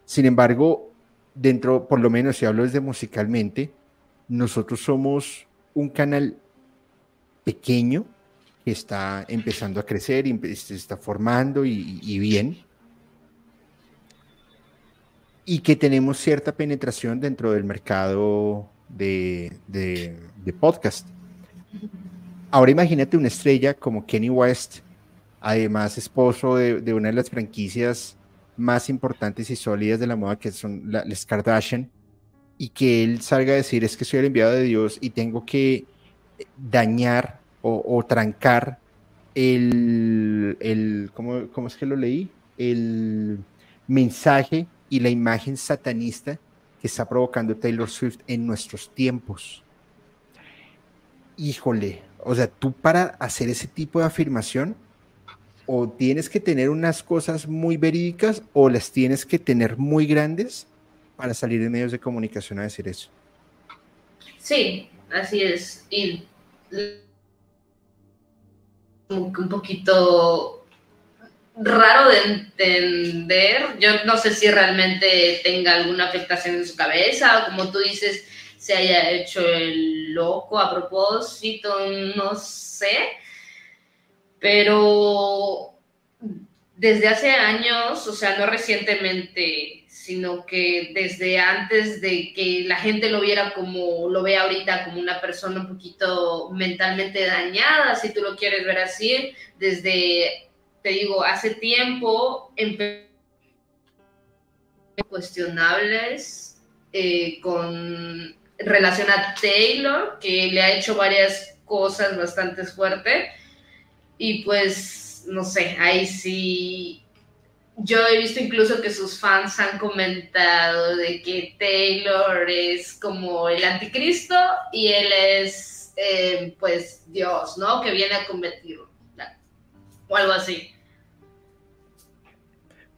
Sin embargo, dentro, por lo menos si hablo desde musicalmente, nosotros somos un canal pequeño que está empezando a crecer y se está formando y, bien. Y que tenemos cierta penetración dentro del mercado de, podcast. Ahora imagínate una estrella como Kenny West, además esposo de, de una de las franquicias más importantes y sólidas de la moda, que son las Kardashian, y que él salga a decir es que soy el enviado de Dios y tengo que dañar o, trancar el, el ¿cómo, ¿cómo, es que lo leí? El mensaje y la imagen satanista que está provocando Taylor Swift en nuestros tiempos. Híjole, o sea, tú para hacer ese tipo de afirmación, o tienes que tener unas cosas muy verídicas o las tienes que tener muy grandes para salir en medios de comunicación a decir eso. Sí, así es. Y un poquito raro de entender. Yo no sé si realmente tenga alguna afectación en su cabeza o como tú dices, se haya hecho el loco a propósito, no sé Pero desde hace años, o sea, no recientemente, sino que desde antes de que la gente lo viera como lo ve ahorita, como una persona un poquito mentalmente dañada, si tú lo quieres ver así, desde, te digo, hace tiempo, cuestionables eh, con relación a Taylor, que le ha hecho varias cosas bastante fuertes. Y pues, no sé, ahí sí. Yo he visto incluso que sus fans han comentado de que Taylor es como el anticristo y él es, eh, pues, Dios, ¿no? Que viene a convertirlo. O algo así.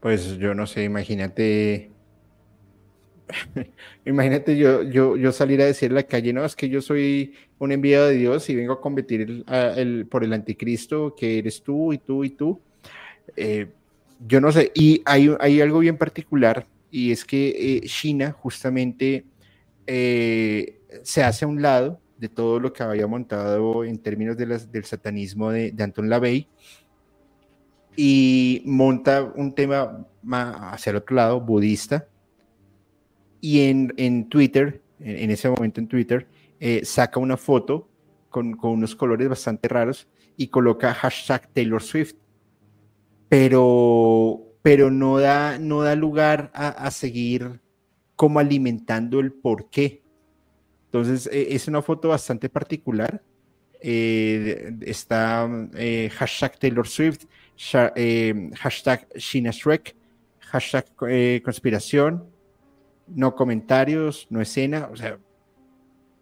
Pues yo no sé, imagínate Imagínate yo, yo, yo salir a decir la calle, no, es que yo soy un enviado de Dios y vengo a combatir el, por el anticristo que eres tú y tú y tú. Eh, yo no sé, y hay, hay, algo bien particular y es que eh, China justamente eh, se hace a un lado de todo lo que había montado en términos de las, del satanismo de, de Anton LaVey y monta un tema hacia el otro lado, budista, y en, Twitter, en, ese momento en Twitter, eh, saca una foto con, unos colores bastante raros y coloca hashtag Taylor Swift. Pero, pero no, da, no da lugar a, seguir como alimentando el por qué. Entonces, e, es una foto bastante particular. Eh, está eh, hashtag Taylor Swift, hashtag Shina Shrek, hashtag conspiración, no comentarios, no escena, o sea,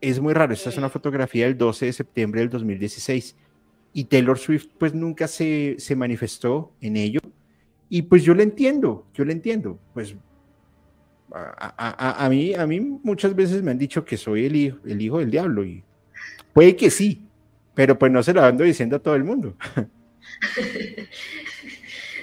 es muy raro. Esta es una fotografía del 12 de septiembre del 2016 y Taylor Swift pues nunca se, manifestó en ello y pues yo le entiendo, yo le entiendo, pues a, mí, a mí muchas veces me han dicho que soy el hijo, el hijo del diablo y puede que sí, pero pues no se lo ando diciendo a todo el mundo.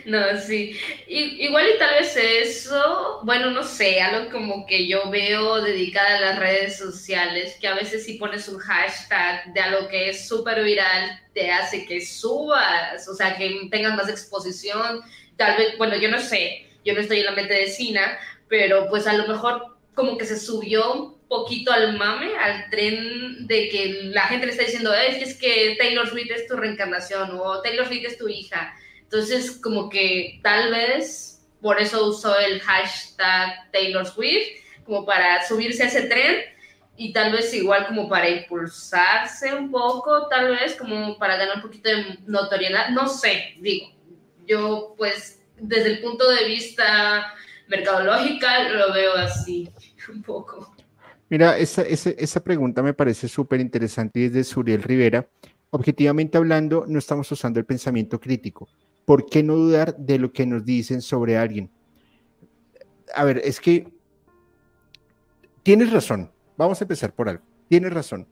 No, sí. igual y tal vez eso, bueno, no sé, algo como que yo veo dedicada a las redes sociales, que a veces si pones un hashtag de algo que es súper viral, te hace que subas, o sea, que tengas más exposición. Tal vez, bueno, yo no sé, yo no estoy en la mente de Sina, pero pues a lo mejor como que se subió un poquito al mame, al tren de que la gente le está diciendo, es es que Taylor Swift es tu reencarnación o Taylor Swift es tu hija entonces, como que tal vez por eso usó el hashtag Taylor Swift, como para subirse a ese tren y tal vez igual como para impulsarse un poco, tal vez como para ganar un poquito de notoriedad, no sé, digo, yo pues desde el punto de vista mercadológica lo veo así un poco. Mira, esa, esa, esa pregunta me parece súper interesante y es de Suriel Rivera. Objetivamente hablando, no estamos usando el pensamiento crítico. ¿Por qué no dudar de lo que nos dicen sobre alguien? A ver, es que tienes razón. Vamos a empezar por algo. Tienes razón.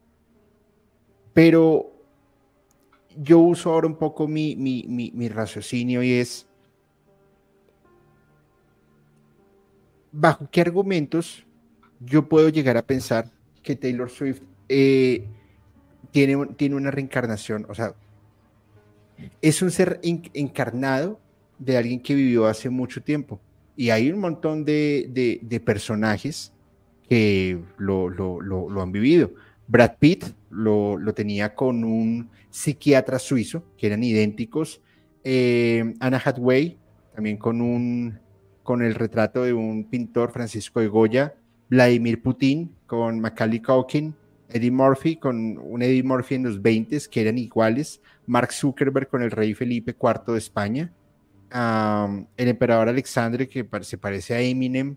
Pero yo uso ahora un poco mi, mi, raciocinio y es, ¿bajo qué argumentos yo puedo llegar a pensar que Taylor Swift eh, tiene, tiene una reencarnación? O sea, es un ser encarnado de alguien que vivió hace mucho tiempo. Y hay un montón de, personajes que lo, han vivido. Brad Pitt lo, tenía con un psiquiatra suizo, que eran idénticos. Eh, Anna Hathaway, también con, un, con el retrato de un pintor, Francisco de Goya. Vladimir Putin, con Macaulay Culkin. Eddie Murphy, con un Eddie Murphy en los 20 que eran iguales. Mark Zuckerberg con el rey Felipe IV de España, el emperador Alexandre que se parece a Eminem.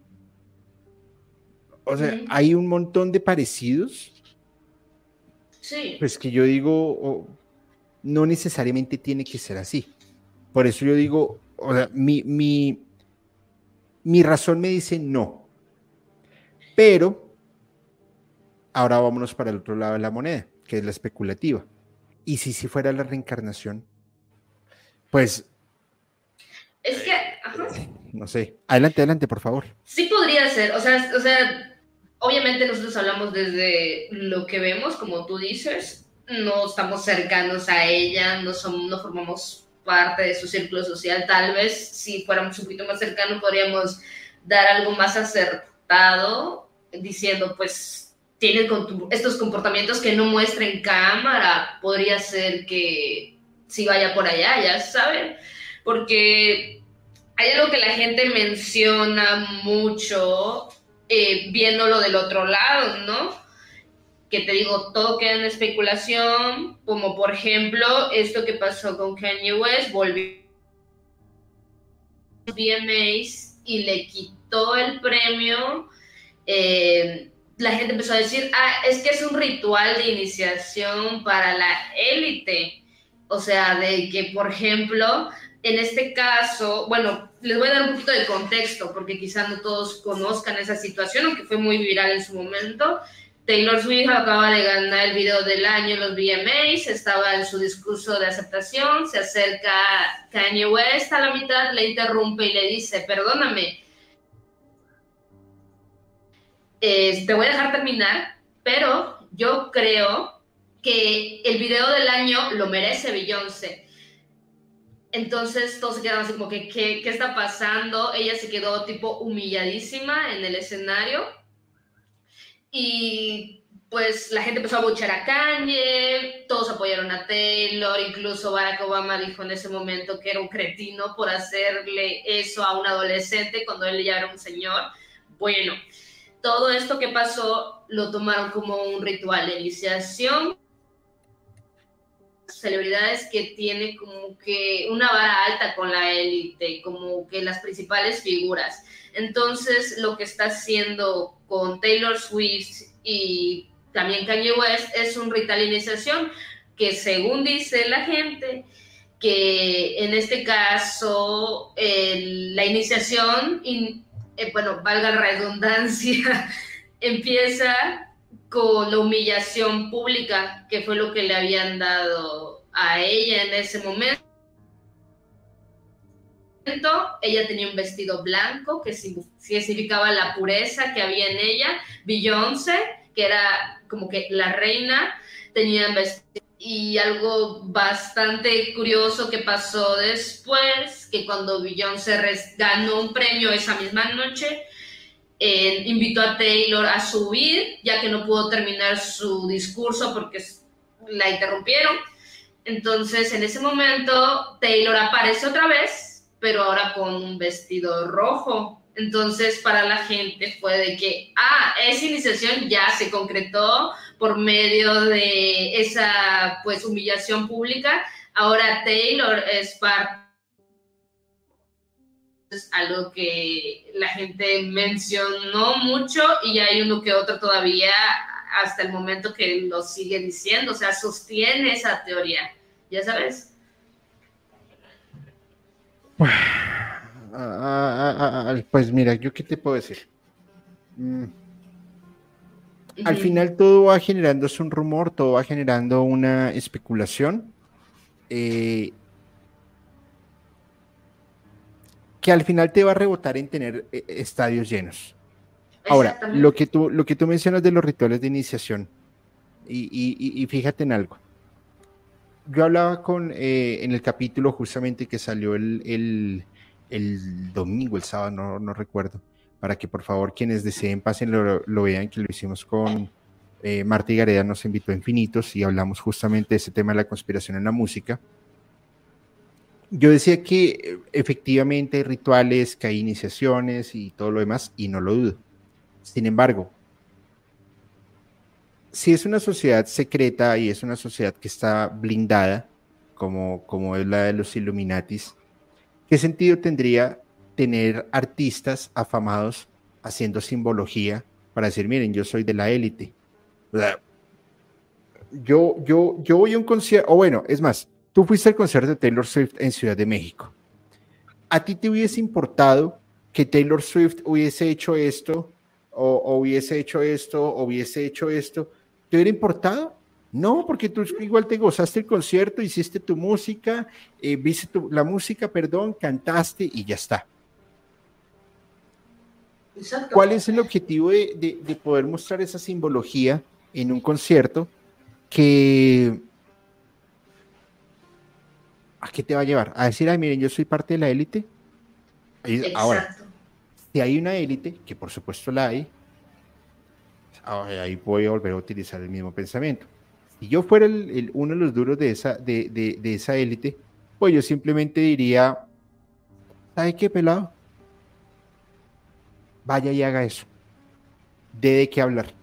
O sea, hay un montón de parecidos. Sí. Pues que yo digo, no necesariamente tiene que ser así. Por eso yo digo, o sea, mi, mi, mi razón me dice no. Pero ahora vámonos para el otro lado de la moneda, que es la especulativa. ¿Y si, si fuera la reencarnación? Pues... Es que... No sé. Adelante, adelante, por favor. Sí podría ser. O sea, o sea, obviamente nosotros hablamos desde lo que vemos, como tú dices. no estamos cercanos a ella, no, somos, no formamos parte de su círculo social. Tal vez si fuéramos un poquito más cercanos podríamos dar algo más acertado diciendo, pues, tiene estos comportamientos que no muestra en cámara, podría ser que si vaya por allá, ya saben, porque hay algo que la gente menciona mucho eh, viéndolo del otro lado, ¿no? Que te digo, todo queda en especulación, como por ejemplo esto que pasó con Kanye West, volvió VMAs y le quitó el premio. Eh, la gente empezó a decir, ah, es que es un ritual de iniciación para la élite. O sea, de que, por ejemplo, en este caso, bueno, les voy a dar un poquito de contexto porque quizás no todos conozcan esa situación, aunque fue muy viral en su momento. Taylor Swift acaba de ganar el video del año en los VMAs, estaba en su discurso de aceptación, se acerca Kanye West a la mitad, le interrumpe y le dice, perdóname, eh, te voy a dejar terminar, pero yo creo que el video del año lo merece Beyoncé entonces todos se quedaron así como que, ¿qué, ¿qué, está pasando? Ella se quedó tipo humilladísima en el escenario. Y pues la gente empezó a buchar a Kanye, todos apoyaron a Taylor, incluso Barack Obama dijo en ese momento que era un cretino por hacerle eso a un adolescente cuando él ya era un señor. Bueno, todo esto que pasó lo tomaron como un ritual de iniciación celebridades que tiene como que una vara alta con la élite, como que las principales figuras. Entonces, lo que está haciendo con Taylor Swift y también Kanye West es un ritualización que según dice la gente, que en este caso la iniciación, eh, bueno, valga la redundancia, empieza con la humillación pública, que fue lo que le habían dado a ella en ese momento. Ella tenía un vestido blanco que significaba la pureza que había en ella. Beyoncé, que era como que la reina, tenía un vestido. Y algo bastante curioso que pasó después, que cuando Beyoncé ganó un premio esa misma noche, eh, invitó a Taylor a subir, ya que no pudo terminar su discurso porque la interrumpieron. Entonces, en ese momento, Taylor aparece otra vez, pero ahora con un vestido rojo. Entonces, para la gente fue de que, ah, esa iniciación ya se concretó por medio de esa, pues, humillación pública. Ahora Taylor es parte algo que la gente mencionó mucho y hay uno que otro todavía hasta el momento que lo sigue diciendo, o sea, sostiene esa teoría, ¿ya sabes? Pues mira, yo qué te puedo decir. Mm. Al final todo va generándose un rumor, todo va generando una especulación. Eh, que al final te va a rebotar en tener eh, estadios llenos. Ahora, lo que, tú, lo que tú mencionas de los rituales de iniciación, y, fíjate en algo. Yo hablaba con, eh, en el capítulo justamente que salió el, domingo, el sábado, no, no, recuerdo, para que por favor quienes deseen pasen lo, vean, que lo hicimos con eh, Marta nos invitó a Infinitos y hablamos justamente de ese tema de la conspiración en la música yo decía que eh, efectivamente hay rituales, que hay iniciaciones y todo lo demás, y no lo dudo. Sin embargo, si es una sociedad secreta y es una sociedad que está blindada, como, como es la de los Illuminatis, ¿qué sentido tendría tener artistas afamados haciendo simbología para decir, miren, yo soy de la élite? yo, yo, yo voy a un concierto, o bueno, es más, Tú fuiste al concierto de Taylor Swift en Ciudad de México. ¿A ti te hubiese importado que Taylor Swift hubiese hecho esto, o, hubiese hecho esto, o hubiese hecho esto? ¿Te hubiera importado? No, porque tú igual te gozaste el concierto, hiciste tu música, eh, viste la música, perdón, cantaste y ya está. ¿Cuál es el objetivo de, de, poder mostrar esa simbología en un concierto que... ¿A qué te va a llevar? A decir, ay, miren, yo soy parte de la élite. Ahora, si hay una élite, que por supuesto la hay, ahí voy a volver a utilizar el mismo pensamiento. Si yo fuera uno de los duros de esa, de, de esa élite, pues yo simplemente diría, ¿sabe qué, pelado? Vaya y haga eso. De de qué hablar.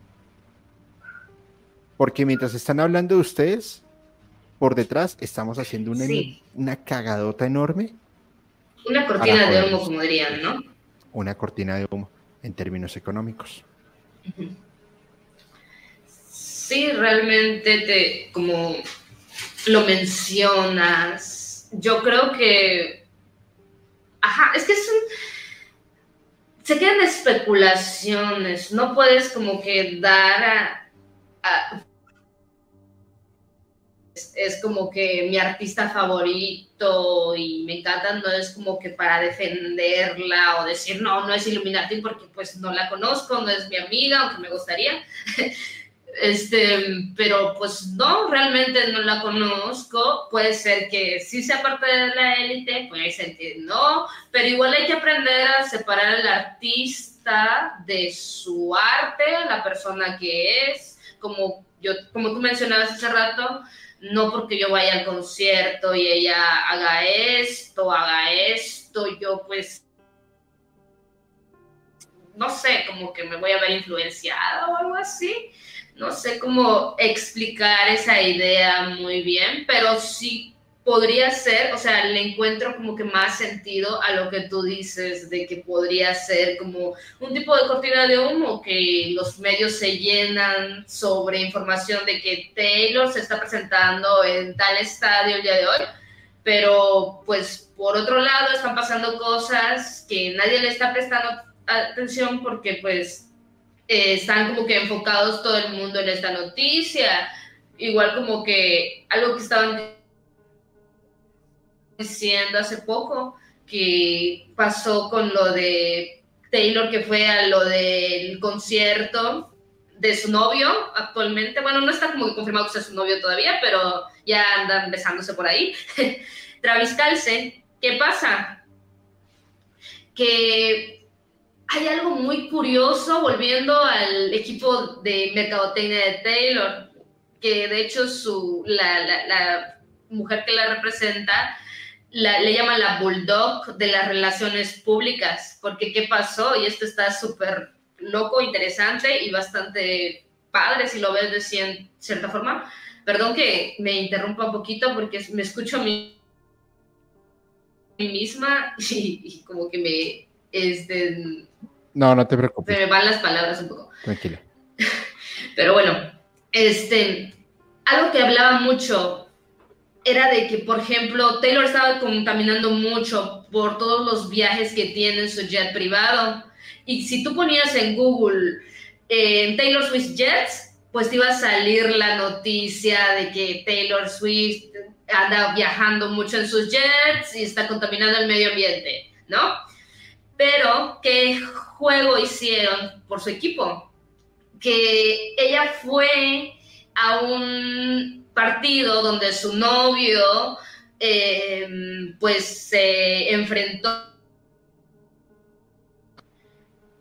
Porque mientras están hablando de ustedes, por detrás estamos haciendo una, una cagadota enorme. Una cortina de humo, como dirían, ¿no? Una cortina de humo en términos económicos. Sí, realmente te, como lo mencionas, yo creo que, ajá, es que es un, se quedan especulaciones, no puedes como que dar a es como que mi artista favorito y me encanta, no es como que para defenderla o decir, no, no es Illuminati porque pues no la conozco, no es mi amiga, aunque me gustaría. Este, pero pues no, realmente no la conozco. Puede ser que sí sea parte de la élite, puede ser que no, pero igual hay que aprender a separar al artista de su arte, la persona que es, como yo, como tú mencionabas hace rato, no porque yo vaya al concierto y ella haga esto, haga esto, yo pues, no sé, como que me voy a ver influenciada o algo así. No sé cómo explicar esa idea muy bien, pero sí podría ser, o sea, le encuentro como que más sentido a lo que tú dices de que podría ser como un tipo de cortina de humo que los medios se llenan sobre información de que Taylor se está presentando en tal estadio el día de hoy, pero pues por otro lado están pasando cosas que nadie le está prestando atención porque pues eh, están como que enfocados todo el mundo en esta noticia, igual como que algo que estaban diciendo hace poco que pasó con lo de Taylor, que fue a lo del concierto de su novio actualmente. Bueno, no está como confirmado que sea su novio todavía, pero ya andan besándose por ahí. Travis Calce, ¿qué pasa? Que hay algo muy curioso volviendo al equipo de mercadotecnia de Taylor, que de hecho su, la, mujer que la representa le llaman la bulldog de las relaciones públicas, porque ¿qué pasó? Y esto está súper loco, interesante y bastante padre si lo ves de cierta forma. Perdón que me interrumpa un poquito porque me escucho a mí misma y, como que me... Este, no, no te preocupes. Se me van las palabras un poco. Tranquila. Pero bueno, este, algo que hablaba mucho era de que, por ejemplo, Taylor estaba contaminando mucho por todos los viajes que tiene en su jet privado. Y si tú ponías en Google eh, Taylor Swift Jets, pues te iba a salir la noticia de que Taylor Swift anda viajando mucho en sus jets y está contaminando el medio ambiente, ¿no? Pero, ¿qué juego hicieron por su equipo? Que ella fue a un partido donde su novio eh, pues se enfrentó.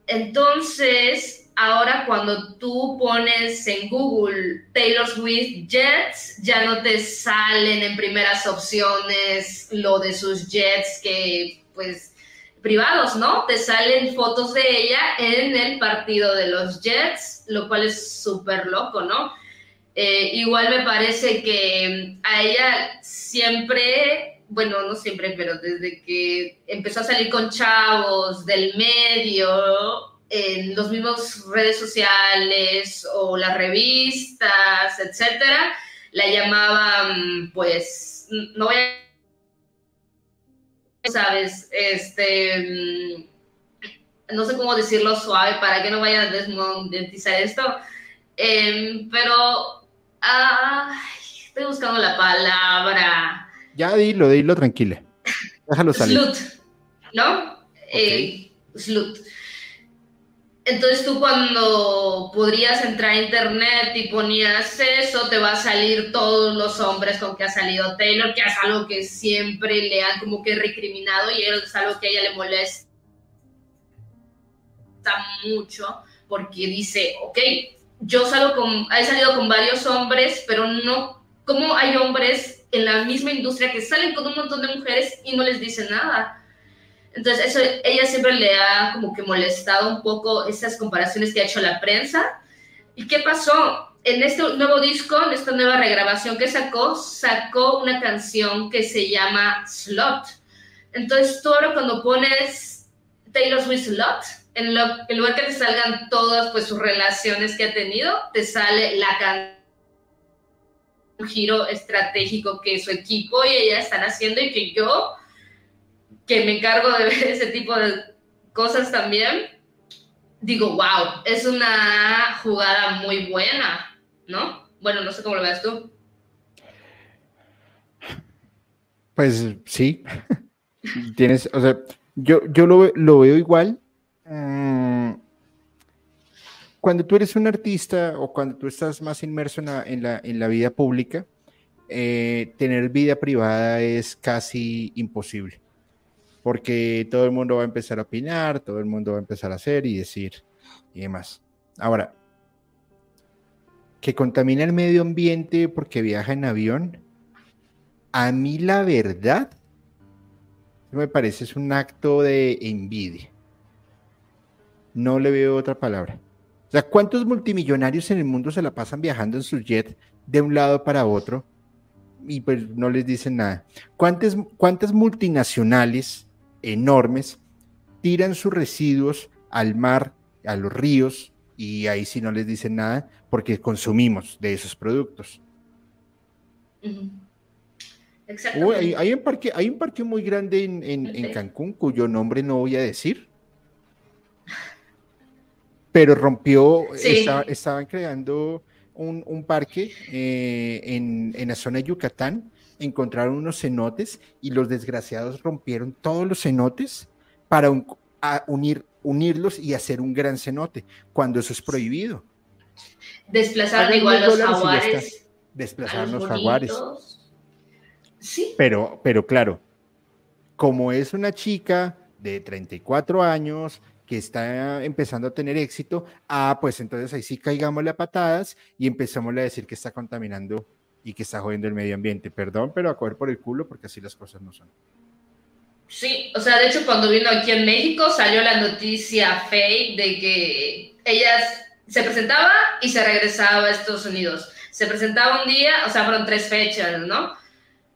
Entonces, ahora cuando tú pones en Google Taylor Swift Jets, ya no te salen en primeras opciones lo de sus jets que pues privados, ¿no? Te salen fotos de ella en el partido de los Jets, lo cual es súper loco, ¿no? Eh, igual me parece que a ella siempre, bueno, no siempre, pero desde que empezó a salir con chavos del medio, en los mismos redes sociales o las revistas, etcétera, la llamaban, pues, no voy a sabes, este, no sé cómo decirlo suave para que no vaya a desmonetizar esto, em, pero estoy buscando la palabra. Ya dilo, dilo tranquila. Déjalo salir. Slut, ¿no? Eh, slut. Entonces tú cuando podrías entrar a internet y ponías eso, te va a salir todos los hombres con que ha salido Taylor, que es algo que siempre le han como que recriminado y es algo que a ella le molesta mucho porque dice, ok, yo salgo con, he salido con varios hombres, pero no, ¿cómo hay hombres en la misma industria que salen con un montón de mujeres y no les dicen nada? Entonces, eso ella siempre le ha como que molestado un poco esas comparaciones que ha hecho la prensa. ¿Y qué pasó? En este nuevo disco, en esta nueva regrabación que sacó, sacó una canción que se llama Slot. Entonces, tú ahora cuando pones Taylor Swift Slot, en, lugar que te salgan todas pues sus relaciones que ha tenido, te sale la canción un giro estratégico que su equipo y ella están haciendo y que yo, que me encargo de ver ese tipo de cosas también, digo, wow, es una jugada muy buena, ¿no? Bueno, no sé cómo lo ves tú. Pues sí, tienes, o sea, yo, yo lo, veo igual, Mm, cuando tú eres un artista o cuando tú estás más inmerso en la, vida pública, eh, tener vida privada es casi imposible, porque todo el mundo va a empezar a opinar, todo el mundo va a empezar a hacer y decir y demás. Ahora, que contamina el medio ambiente porque viaja en avión, a mí la verdad me parece es un acto de envidia. No le veo otra palabra. O sea, ¿cuántos multimillonarios en el mundo se la pasan viajando en su jet de un lado para otro y pues no les dicen nada? ¿Cuántas, cuántas multinacionales enormes tiran sus residuos al mar, a los ríos y ahí sí no les dicen nada porque consumimos de esos productos? hay, un parque, hay un parque muy grande en Cancún cuyo nombre no voy a decir. Pero rompió, estaban creando un, parque eh, en, la zona de Yucatán, encontraron unos cenotes y los desgraciados rompieron todos los cenotes para unir, unirlos y hacer un gran cenote, cuando eso es prohibido. Desplazaron igual los jaguares. Desplazaron los jaguares. Sí. Pero, pero claro, como es una chica de 34 años, que está empezando a tener éxito, ah, pues entonces ahí sí caigámosle a patadas y empezamos a decir que está contaminando y que está jodiendo el medio ambiente. Perdón, pero a coger por el culo porque así las cosas no son. Sí, o sea, de hecho cuando vino aquí en México salió la noticia fake de que ella se presentaba y se regresaba a Estados Unidos. Se presentaba un día, o sea, fueron tres fechas, ¿no?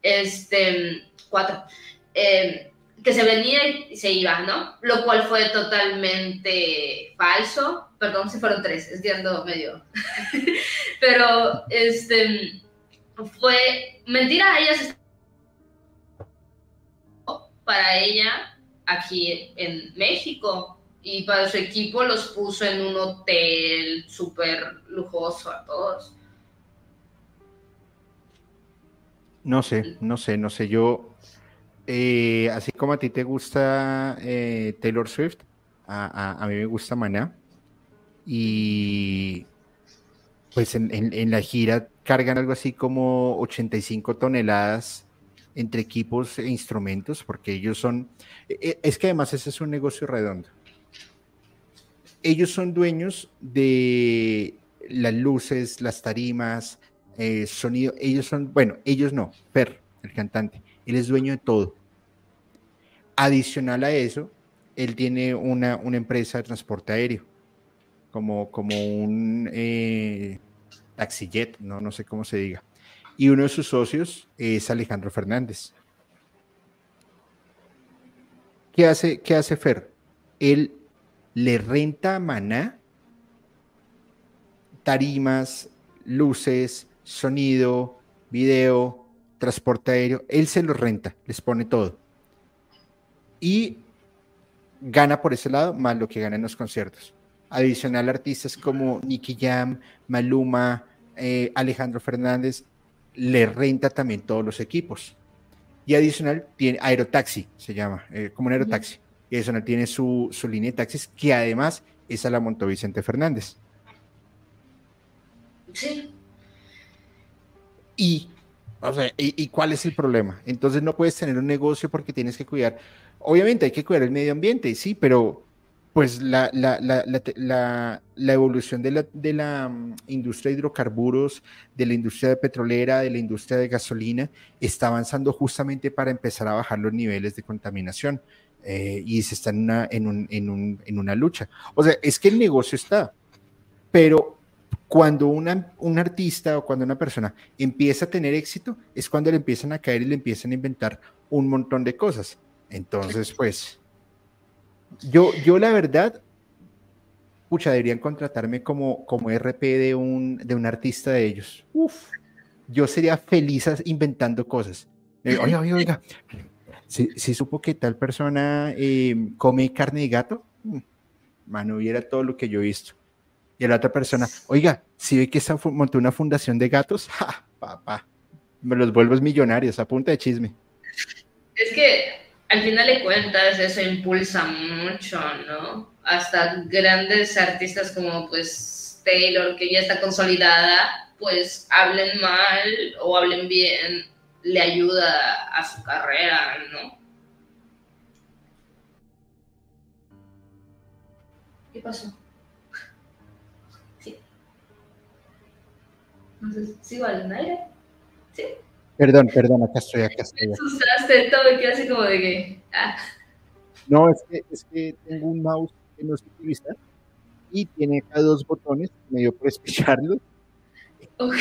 Este, cuatro. Eh, que se venía y se iba, ¿no? Lo cual fue totalmente falso. Perdón, si fueron tres, es medio. Pero, este, fue mentira. Ella para ella aquí en México y para su equipo los puso en un hotel súper lujoso a todos. No sé, no sé, no sé. Yo eh, así como a ti te gusta eh, Taylor Swift, a, mí me gusta Maná. Y pues en, la gira cargan algo así como 85 toneladas entre equipos e instrumentos, porque ellos son, e, e, es que además ese es un negocio redondo. Ellos son dueños de las luces, las tarimas, eh, sonido, ellos son, bueno, ellos no, Per, el cantante, él es dueño de todo. Adicional a eso, él tiene una, empresa de transporte aéreo, como, como un eh, taxijet, no, no sé cómo se diga. Y uno de sus socios es Alejandro Fernández. ¿Qué hace, qué hace Fer? Él le renta a Maná tarimas, luces, sonido, video, transporte aéreo. Él se lo renta, les pone todo y gana por ese lado más lo que gana en los conciertos. Adicional, artistas como Nicky Jam, Maluma, eh, Alejandro Fernández, le renta también todos los equipos. Y adicional, tiene Aerotaxi, se llama, eh, como un aerotaxi. Y adicional tiene su, línea de taxis, que además esa la montó Vicente Fernández. Sí. Y, o sea, ¿y, cuál es el problema? Entonces no puedes tener un negocio porque tienes que cuidar, obviamente hay que cuidar el medio ambiente, sí, pero pues la, la, la, la evolución de, de la, mm, industria de hidrocarburos, de la industria petrolera, de la industria de gasolina, está avanzando justamente para empezar a bajar los niveles de contaminación. Eh, y se está en una, en, un, en, un, en una lucha. O sea, es que el negocio está, pero cuando una, un artista o cuando una persona empieza a tener éxito, es cuando le empiezan a caer y le empiezan a inventar un montón de cosas. Entonces, pues, yo, yo la verdad, pucha, deberían contratarme como, como RP de un, de un artista de ellos. Uf, yo sería feliz inventando cosas. Eh, oiga, oiga, oiga, si, supo que tal persona eh, come carne de gato, mm, mano, hubiera todo lo que yo he visto. Y la otra persona, oiga, si ve que esa montó una fundación de gatos, ja, papá, me los vuelvo millonarios a punta de chisme. Es que al final de cuentas eso impulsa mucho, ¿no? Hasta grandes artistas como pues Taylor, que ya está consolidada, pues hablen mal o hablen bien le ayuda a su carrera, ¿no? ¿Qué pasó? Sí. Entonces, ¿sigo al aire? Sí. Perdón, perdón, acá estoy, acá estoy. Me asustaste, todo me quedé así como de que. Ah. No, es que, es que tengo un mouse que no sé utilizar y tiene acá dos botones, medio por escucharlos. Ok.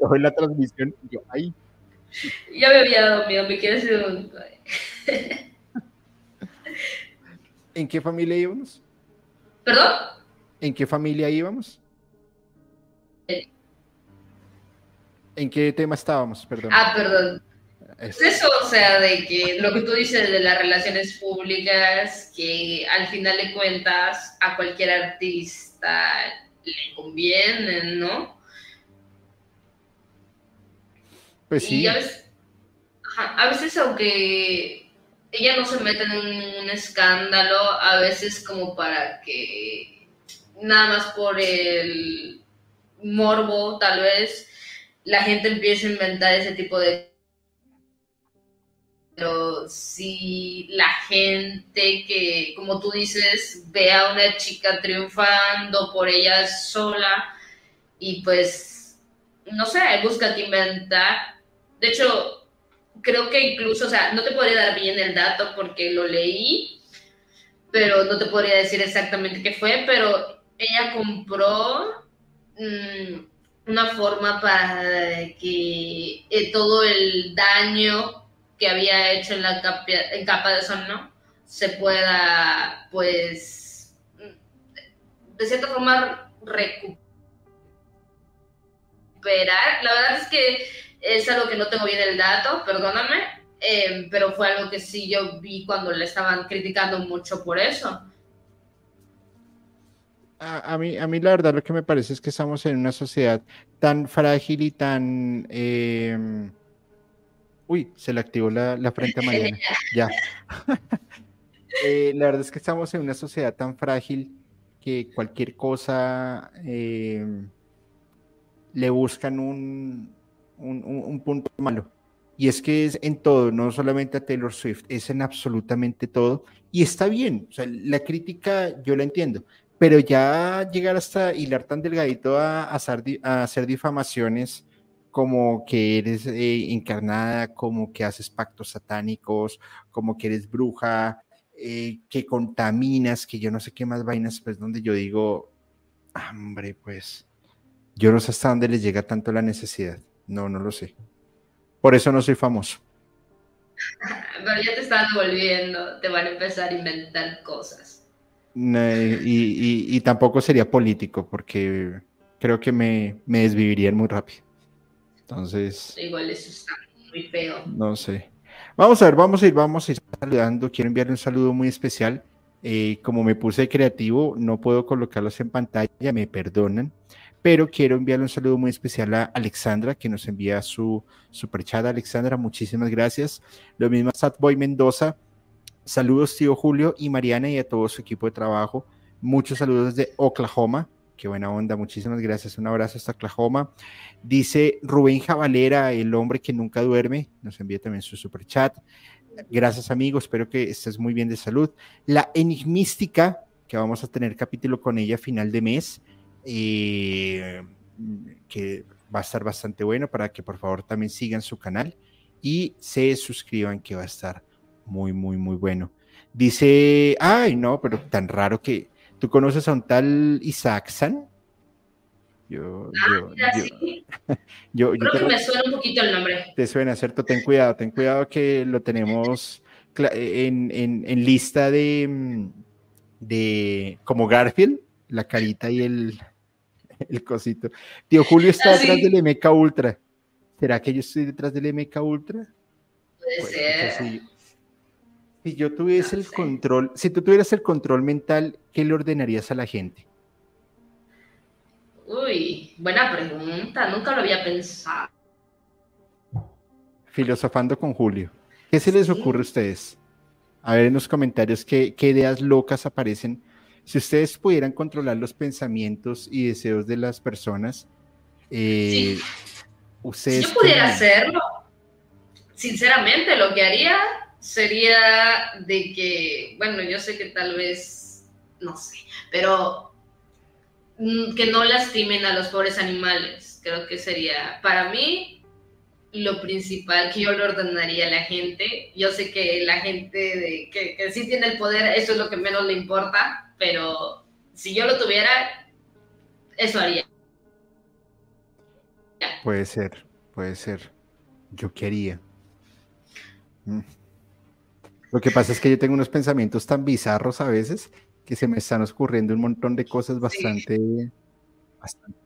Todo en la transmisión, yo ahí ya me había dado miedo, me quedé así. ¿En qué familia íbamos? ¿Perdón? ¿En qué familia íbamos? ¿En qué tema estábamos? Perdón. Ah, perdón. Es eso, o sea, de que lo que tú dices de las relaciones públicas, que al final de cuentas a cualquier artista le convienen, ¿no? Pues sí. a, veces, aunque ella no se mete en un, escándalo, a veces como para que nada más por el morbo, tal vez, la gente empiece a inventar ese tipo de... Pero si la gente que, como tú dices, ve a una chica triunfando por ella sola y pues, no sé, busca que inventar, de hecho, creo que incluso, o sea, no te podría dar bien el dato porque lo leí, pero no te podría decir exactamente qué fue, pero ella compró mm, una forma para que eh, todo el daño que había hecho en la capa, en capa de ozono se pueda, pues, de cierta forma recuperar. La verdad es que es algo que no tengo bien el dato, perdóname, em, pero fue algo que sí yo vi cuando le estaban criticando mucho por eso. A, mí, a mí la verdad lo que me parece es que estamos en una sociedad tan frágil y tan... Em, uy, se le activó la, la frente a Mariana. ya. Eh, la verdad es que estamos en una sociedad tan frágil que cualquier cosa em, le buscan un, un, punto malo. Y es que es en todo, no solamente a Taylor Swift, es en absolutamente todo. Y está bien, o sea, la crítica yo la entiendo, pero ya llegar hasta hilar tan delgadito a, hacer, difamaciones como que eres eh, encarnada, como que haces pactos satánicos, como que eres bruja, eh, que contaminas, que yo no sé qué más vainas, pues donde yo digo, hombre, pues yo no sé hasta dónde les llega tanto la necesidad. No, no lo sé. Por eso no soy famoso. Pero ya te están volviendo, te van a empezar a inventar cosas. Y, tampoco sería político, porque creo que me, me desvivirían muy rápido. Entonces. Igual eso está muy feo. No sé. Vamos a ver, vamos a ir, vamos a ir saludando. Quiero enviarle un saludo muy especial. Eh, como me puse creativo, no puedo colocarlos en pantalla, me perdonan pero quiero enviarle un saludo muy especial a Alexandra, que nos envía su superchat. Alexandra, muchísimas gracias. Lo mismo a Satboy Mendoza. Saludos, tío Julio y Mariana, y a todo su equipo de trabajo. Muchos saludos de Oklahoma. Qué buena onda, muchísimas gracias. Un abrazo hasta Oklahoma. Dice Rubén Javalera, el hombre que nunca duerme, nos envía también su super chat. Gracias, amigos. Espero que estés muy bien de salud. La enigmística, que vamos a tener capítulo con ella a final de mes, eh, que va a estar bastante bueno para que por favor también sigan su canal y se suscriban, que va a estar muy, muy, muy bueno. Dice, ay, no, pero tan raro que tú conoces a un tal Isaacsan. Yo, ah, yo, yo, Creo que me suena un poquito el nombre. Te suena, ¿cierto? Ten cuidado, ten cuidado que lo tenemos en, en, lista de, de como Garfield, la carita y el, el cosito. Tío Julio está ah, detrás del MK Ultra. ¿Será que yo estoy detrás del MK Ultra? Puede ser. Si yo tuviese el control, si tú tuvieras el control mental, ¿qué le ordenarías a la gente? Uy, buena pregunta, nunca lo había pensado. Filosofando con Julio. ¿Qué se les ocurre a ustedes? A ver en los comentarios qué, ideas locas aparecen. Si ustedes pudieran controlar los pensamientos y deseos de las personas, eh, ustedes. Si yo pudiera hacerlo, sinceramente, lo que haría sería de que, bueno, yo sé que tal vez, no sé, pero Mm, que no lastimen a los pobres animales. Creo que sería, para mí, lo principal que yo le ordenaría a la gente. Yo sé que la gente que sí tiene el poder, eso es lo que menos le importa, pero si yo lo tuviera, eso haría. Puede ser, puede ser. Yo quería. Mm. Lo que pasa es que yo tengo unos pensamientos tan bizarros a veces que se me están ocurriendo un montón de cosas bastante... Sí, bastante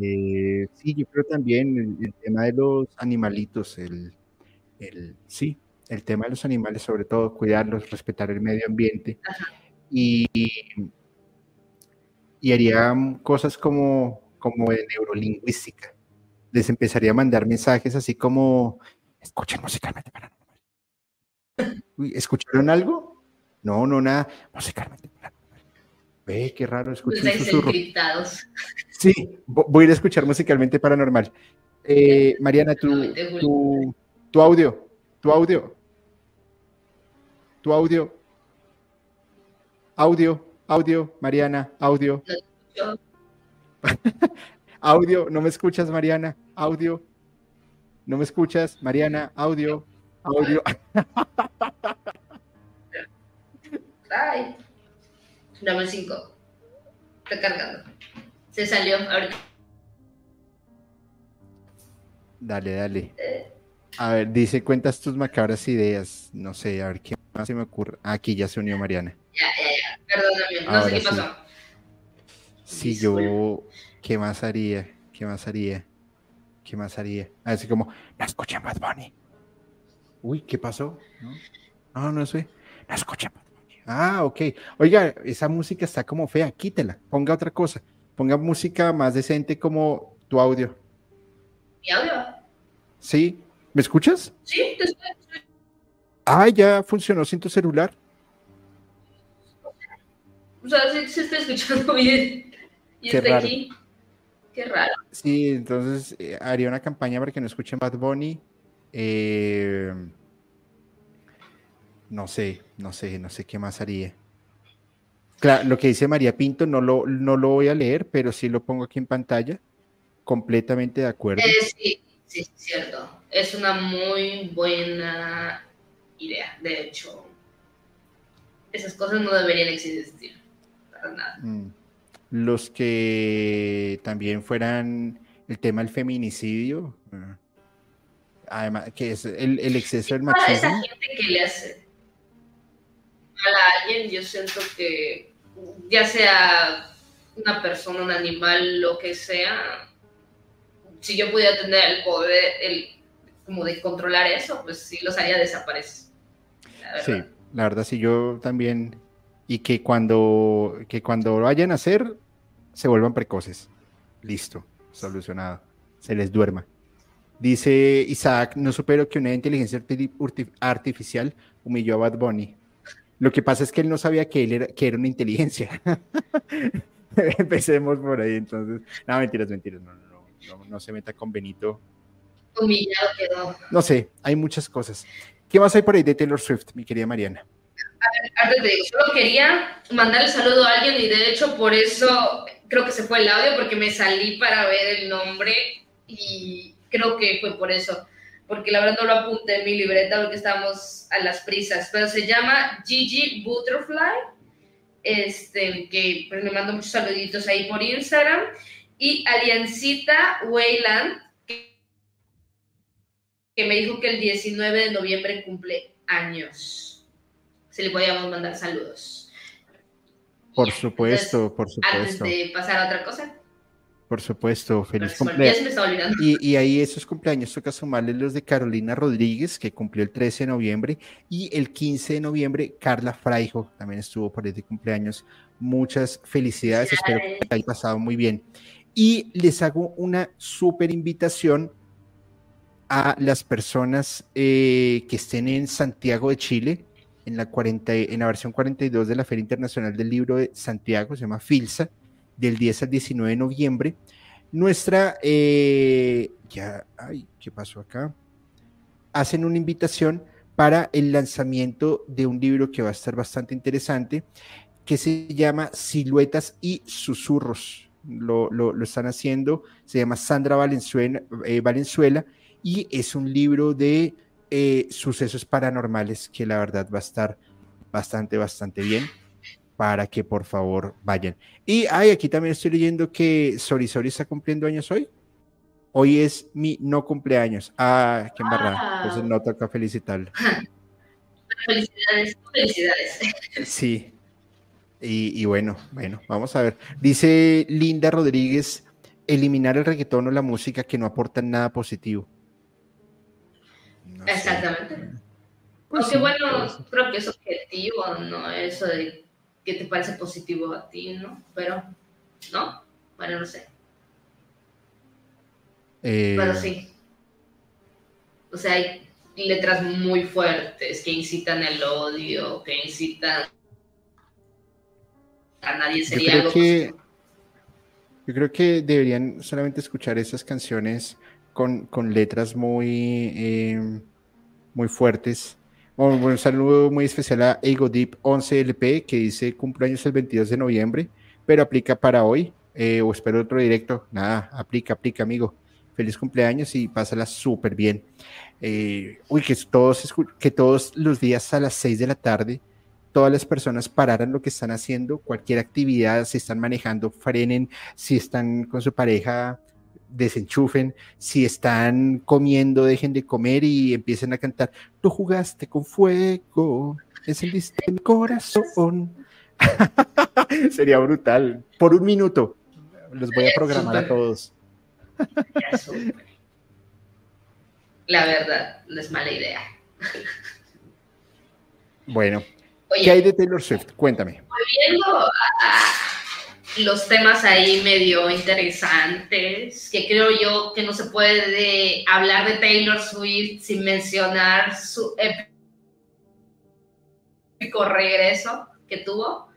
eh, sí yo creo también el, tema de los animalitos, el, el, sí, el tema de los animales, sobre todo cuidarlos, respetar el medio ambiente. Y, y haría cosas como, como de neurolingüística. Les empezaría a mandar mensajes así como, escuchen musicalmente para ¿Escucharon algo? No, no, nada. Musicalmente. Ve, qué raro escuchar susurro. Sí, voy a ir a escuchar musicalmente paranormal. Eh, Mariana, tu, tu, tu audio, tu audio, tu audio, audio, audio, Mariana, audio. audio, no me escuchas, Mariana, audio. No me escuchas, Mariana, audio, audio. Ay. Dame cinco. Recargando. Se salió ahorita. Dale, dale. Eh. A ver, dice, cuentas tus macabras ideas. No sé, a ver, ¿qué más se me ocurre? Ah, aquí ya se unió Mariana. Ya, ya, ya. Perdóname, no sé qué pasó. Sí, yo, ¿qué más haría? ¿Qué más haría? ¿Qué más haría? Así como, no escuchen Bad Bunny. Uy, ¿qué pasó? No, no, no sé. No escuchen Bad Ah, ok. Oiga, esa música está como fea, quítela, ponga otra cosa. Ponga música más decente como tu audio. ¿Mi audio? Sí. ¿Me escuchas? Sí, te estoy. Ah, ya funcionó sin tu celular. O sea, sí se está escuchando bien. Y Qué está aquí. Qué raro. Sí, entonces eh, haría una campaña para que no escuchen Bad Bunny. Eh, no sé, no sé, no sé qué más haría. Claro, lo que dice María Pinto no lo, no lo voy a leer, pero sí lo pongo aquí en pantalla. Completamente de acuerdo. Eh, sí, sí, es cierto. Es una muy buena idea. De hecho, esas cosas no deberían existir. Para nada. Mm. Los que también fueran el tema del feminicidio, ah, además, que es el, el exceso del machismo. Para esa gente que le hace a alguien, yo siento que ya sea una persona, un animal, lo que sea, si yo pudiera tener el poder, el, como de controlar eso, pues sí los haría desaparecer. sí, la verdad sí, yo también, y que cuando, que cuando vayan a hacer, se vuelvan precoces. Listo, solucionado. Se les duerma. Dice Isaac, no supero que una inteligencia artificial humilló a Bad Bunny. Lo que pasa es que él no sabía que él era, que era una inteligencia. Empecemos por ahí, entonces. No, mentiras, mentiras. No, no, no, no, se meta con Benito. Humillado quedó. No sé, hay muchas cosas. ¿Qué más hay por ahí de Taylor Swift, mi querida Mariana? antes de solo quería mandar el saludo a alguien y de hecho por eso creo que se fue el audio porque me salí para ver el nombre y creo que fue por eso, porque la verdad no lo apunté en mi libreta porque estábamos a las prisas, pero se llama Gigi Butterfly, este, que pues, me mandó muchos saluditos ahí por Instagram, y Aliancita Wayland, que, me dijo que el 19 de noviembre cumple años se le podíamos mandar saludos. Por supuesto, por supuesto. Antes de pasar a otra cosa. Por supuesto, feliz cumpleaños. Y, y, ahí esos cumpleaños toca sumarle los de Carolina Rodríguez, que cumplió el 13 de noviembre, y el 15 de noviembre Carla Fraijo también estuvo por este cumpleaños. Muchas felicidades, espero que haya pasado muy bien. Y les hago una súper invitación a las personas eh, que estén en Santiago de Chile en la, 40, en la versión 42 de la Feria Internacional del Libro de Santiago, se llama FILSA, del 10 al 19 de noviembre. Nuestra, eh, ya, ay, ¿qué pasó acá? Hacen una invitación para el lanzamiento de un libro que va a estar bastante interesante, que se llama Siluetas y Susurros. Lo, lo, están haciendo, se llama Sandra Valenzuela, eh, Valenzuela y es un libro de eh, sucesos paranormales que la verdad va a estar bastante, bastante bien para que por favor vayan. Y ay, aquí también estoy leyendo que Sori Sori está cumpliendo años hoy. Hoy es mi no cumpleaños. Ah, qué embarrada. Entonces no toca felicitarlo. Felicidades, felicidades. Sí. Y, y, bueno, bueno, vamos a ver. Dice Linda Rodríguez, eliminar el reggaetón o la música que no aportan nada positivo. Exactamente. Pues Aunque bueno, creo que es objetivo, ¿no? Eso de que te parece positivo a ti, ¿no? Pero, ¿no? Bueno, no sé. Eh, Pero sí. O sea, hay letras muy fuertes que incitan el odio, que incitan a nadie sería yo creo que, Yo creo que deberían solamente escuchar esas canciones con, con letras muy, eh, muy fuertes. Un saludo muy especial a Ego Deep 11LP que dice cumpleaños el 22 de noviembre, pero aplica para hoy eh, o espero otro directo. Nada, aplica, aplica, amigo. Feliz cumpleaños y pásala súper bien. Eh, uy, que todos, que todos los días a las 6 de la tarde todas las personas pararan lo que están haciendo, cualquier actividad, si están manejando, frenen, si están con su pareja, desenchufen, si están comiendo, dejen de comer y empiecen a cantar, tú jugaste con fuego, encendiste mi corazón. Sería brutal. Por un minuto. Los voy a programar a todos. La verdad, no es mala idea. Bueno, ¿qué hay de Taylor Swift? Cuéntame. Volviendo a, los temas ahí medio interesantes, que creo yo que no se puede hablar de Taylor Swift sin mencionar su épico regreso que tuvo.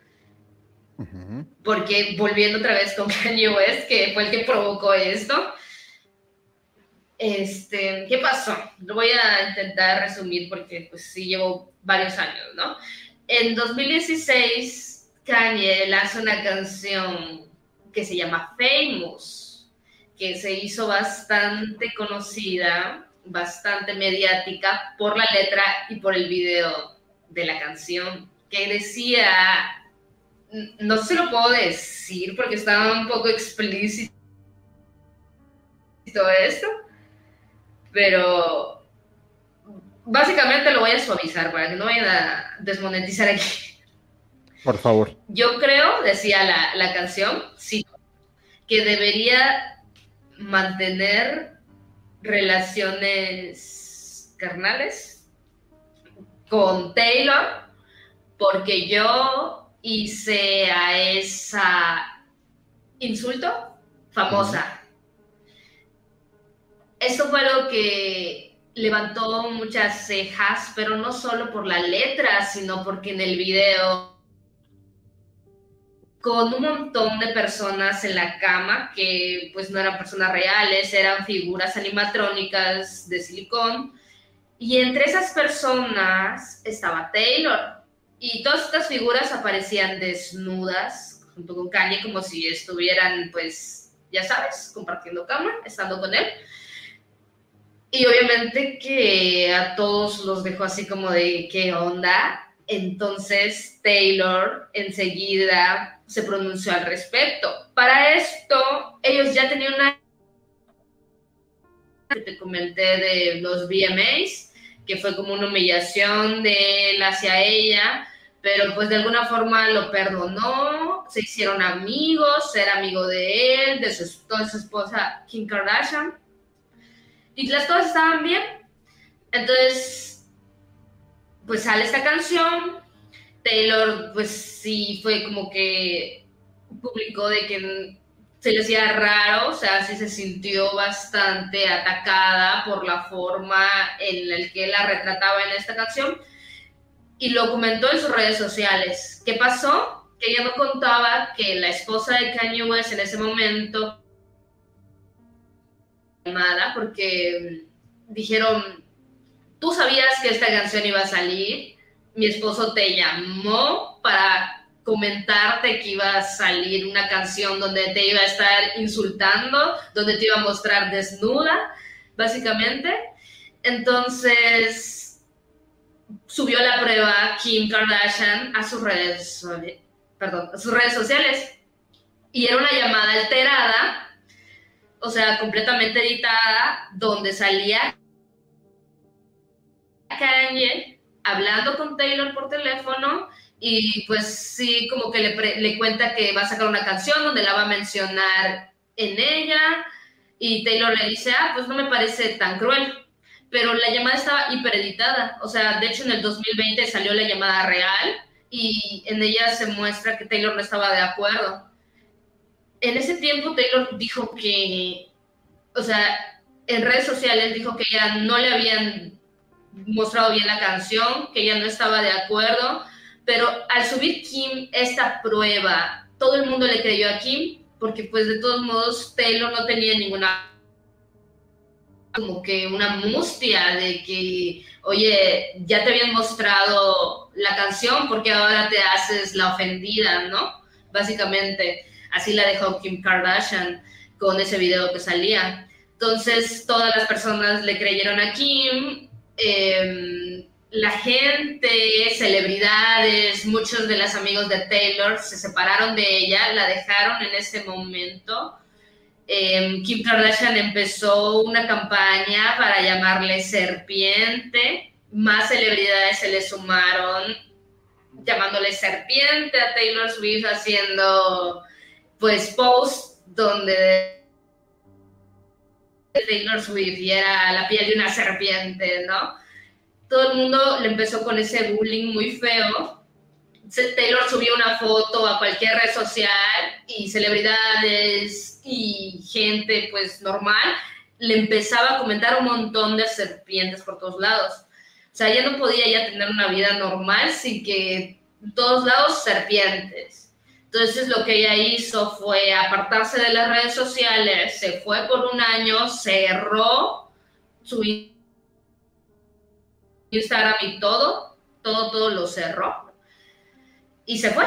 Porque volviendo otra vez con Kanye West, que fue el que provocó esto, este, ¿qué pasó? Lo voy a intentar resumir porque pues sí llevo varios años, ¿no? En 2016 Kanye lanza una canción que se llama Famous, que se hizo bastante conocida, bastante mediática por la letra y por el video de la canción, que decía, no se lo puedo decir porque estaba un poco explícito esto, pero básicamente lo voy a suavizar para que no vayan a desmonetizar aquí. Por favor. Yo creo, decía la, canción, sí, que debería mantener relaciones carnales con Taylor, porque yo hice a esa insulto famosa. Eso fue lo que levantó muchas cejas, pero no solo por la letra, sino porque en el video con un montón de personas en la cama que pues no eran personas reales, eran figuras animatrónicas de silicón. Y entre esas personas estaba Taylor. Y todas estas figuras aparecían desnudas junto con Kanye como si estuvieran pues, ya sabes, compartiendo cama, estando con él. Y obviamente que a todos los dejó así como de qué onda. Entonces Taylor enseguida se pronunció al respecto. Para esto, ellos ya tenían una que te comenté de los VMAs, que fue como una humillación de él hacia ella, pero pues de alguna forma lo perdonó, se hicieron amigos, era amigo de él, de su, su esposa Kim Kardashian, y las cosas estaban bien. Entonces, pues sale esta canción, Taylor, pues sí, fue como que publicó de que se le hacía raro, o sea, sí se sintió bastante atacada por la forma en la que la retrataba en esta canción y lo comentó en sus redes sociales. ¿Qué pasó? Que ella no contaba que la esposa de Kanye West en ese momento porque dijeron, tú sabías que esta canción iba a salir, mi esposo te llamó para comentarte que iba a salir una canción donde te iba a estar insultando, donde te iba a mostrar desnuda, básicamente. Entonces, subió la prueba Kim Kardashian a sus redes, perdón, a sus redes sociales. Y era una llamada alterada, o sea, completamente editada, donde salía Kanye hablando con Taylor por teléfono y pues sí, como que le, le, cuenta que va a sacar una canción donde la va a mencionar en ella y Taylor le dice, ah, pues no me parece tan cruel. Pero la llamada estaba hipereditada, o sea, de hecho en el 2020 salió la llamada real y en ella se muestra que Taylor no estaba de acuerdo. En ese tiempo Taylor dijo que, o sea, en redes sociales dijo que ella no le habían mostrado bien la canción, que ella no estaba de acuerdo, pero al subir Kim esta prueba, todo el mundo le creyó a Kim, porque pues de todos modos Taylor no tenía ninguna como que una mustia de que, oye, ya te habían mostrado la canción, porque ahora te haces la ofendida, ¿no? Básicamente, así la dejó Kim Kardashian con ese video que salía. Entonces, todas las personas le creyeron a Kim, Em, la gente, celebridades, muchos de los amigos de Taylor se separaron de ella, la dejaron en ese momento. Em, Kim Kardashian empezó una campaña para llamarle serpiente, más celebridades se le sumaron llamándole serpiente a Taylor Swift haciendo pues posts donde Taylor Swift y era la piel de una serpiente, ¿no? Todo el mundo le empezó con ese bullying muy feo. Taylor subió una foto a cualquier red social y celebridades y gente pues normal le empezaba a comentar un montón de serpientes por todos lados. O sea, ella no podía ya tener una vida normal sin que en todos lados serpientes. Entonces lo que ella hizo fue apartarse de las redes sociales, se fue por un año, cerró su Instagram y todo, todo, todo lo cerró y se fue,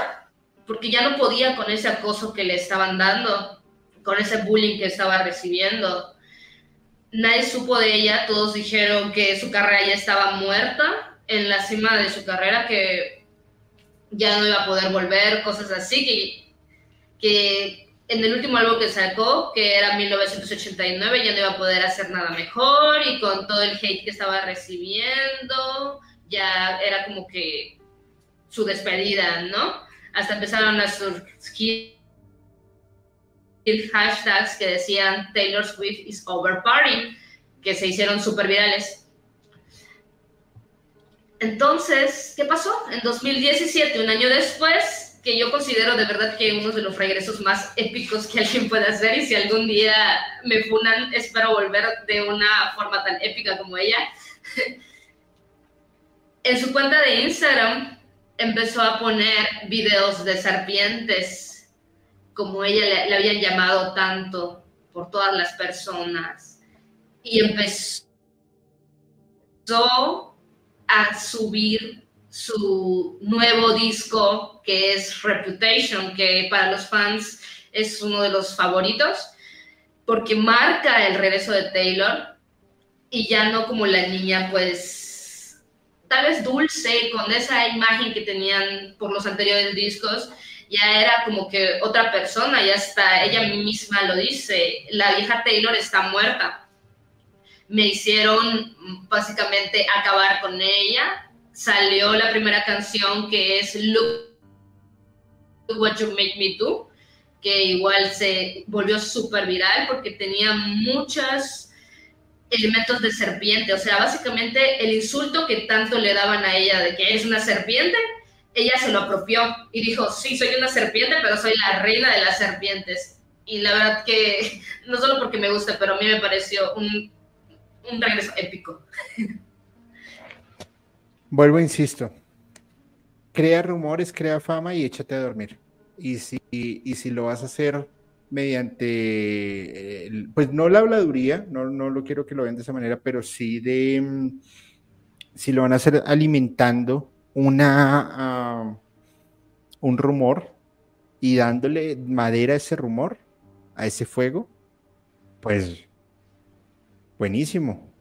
porque ya no podía con ese acoso que le estaban dando, con ese bullying que estaba recibiendo. Nadie supo de ella, todos dijeron que su carrera ya estaba muerta, en la cima de su carrera, que ya no iba a poder volver, cosas así, que, que en el último álbum que sacó, que era 1989, ya no iba a poder hacer nada mejor y con todo el hate que estaba recibiendo, ya era como que su despedida, ¿no? Hasta empezaron a surgir hashtags que decían Taylor Swift is over party, que se hicieron súper virales. Entonces, ¿qué pasó? En 2017, un año después, que yo considero de verdad que uno de los regresos más épicos que alguien puede hacer y si algún día me funan, espero volver de una forma tan épica como ella. en su cuenta de Instagram empezó a poner videos de serpientes, como ella le, le habían llamado tanto por todas las personas, y empezó a subir su nuevo disco que es Reputation, que para los fans es uno de los favoritos, porque marca el regreso de Taylor y ya no como la niña pues tal vez dulce con esa imagen que tenían por los anteriores discos, ya era como que otra persona, ya está, ella misma lo dice, la vieja Taylor está muerta me hicieron básicamente acabar con ella. Salió la primera canción que es Look What You Make Me Do, que igual se volvió súper viral porque tenía muchos elementos de serpiente. O sea, básicamente el insulto que tanto le daban a ella de que es una serpiente, ella se lo apropió y dijo, sí, soy una serpiente, pero soy la reina de las serpientes. Y la verdad que, no solo porque me gusta, pero a mí me pareció un un regreso épico. Vuelvo, insisto. Crea rumores, crea fama y échate a dormir. Y si, y si lo vas a hacer mediante, pues no la habladuría, no, no lo quiero que lo vean de esa manera, pero sí de, mm, si lo van a hacer alimentando una, ah, un rumor y dándole madera a ese rumor, a ese fuego, pues Buenísimo,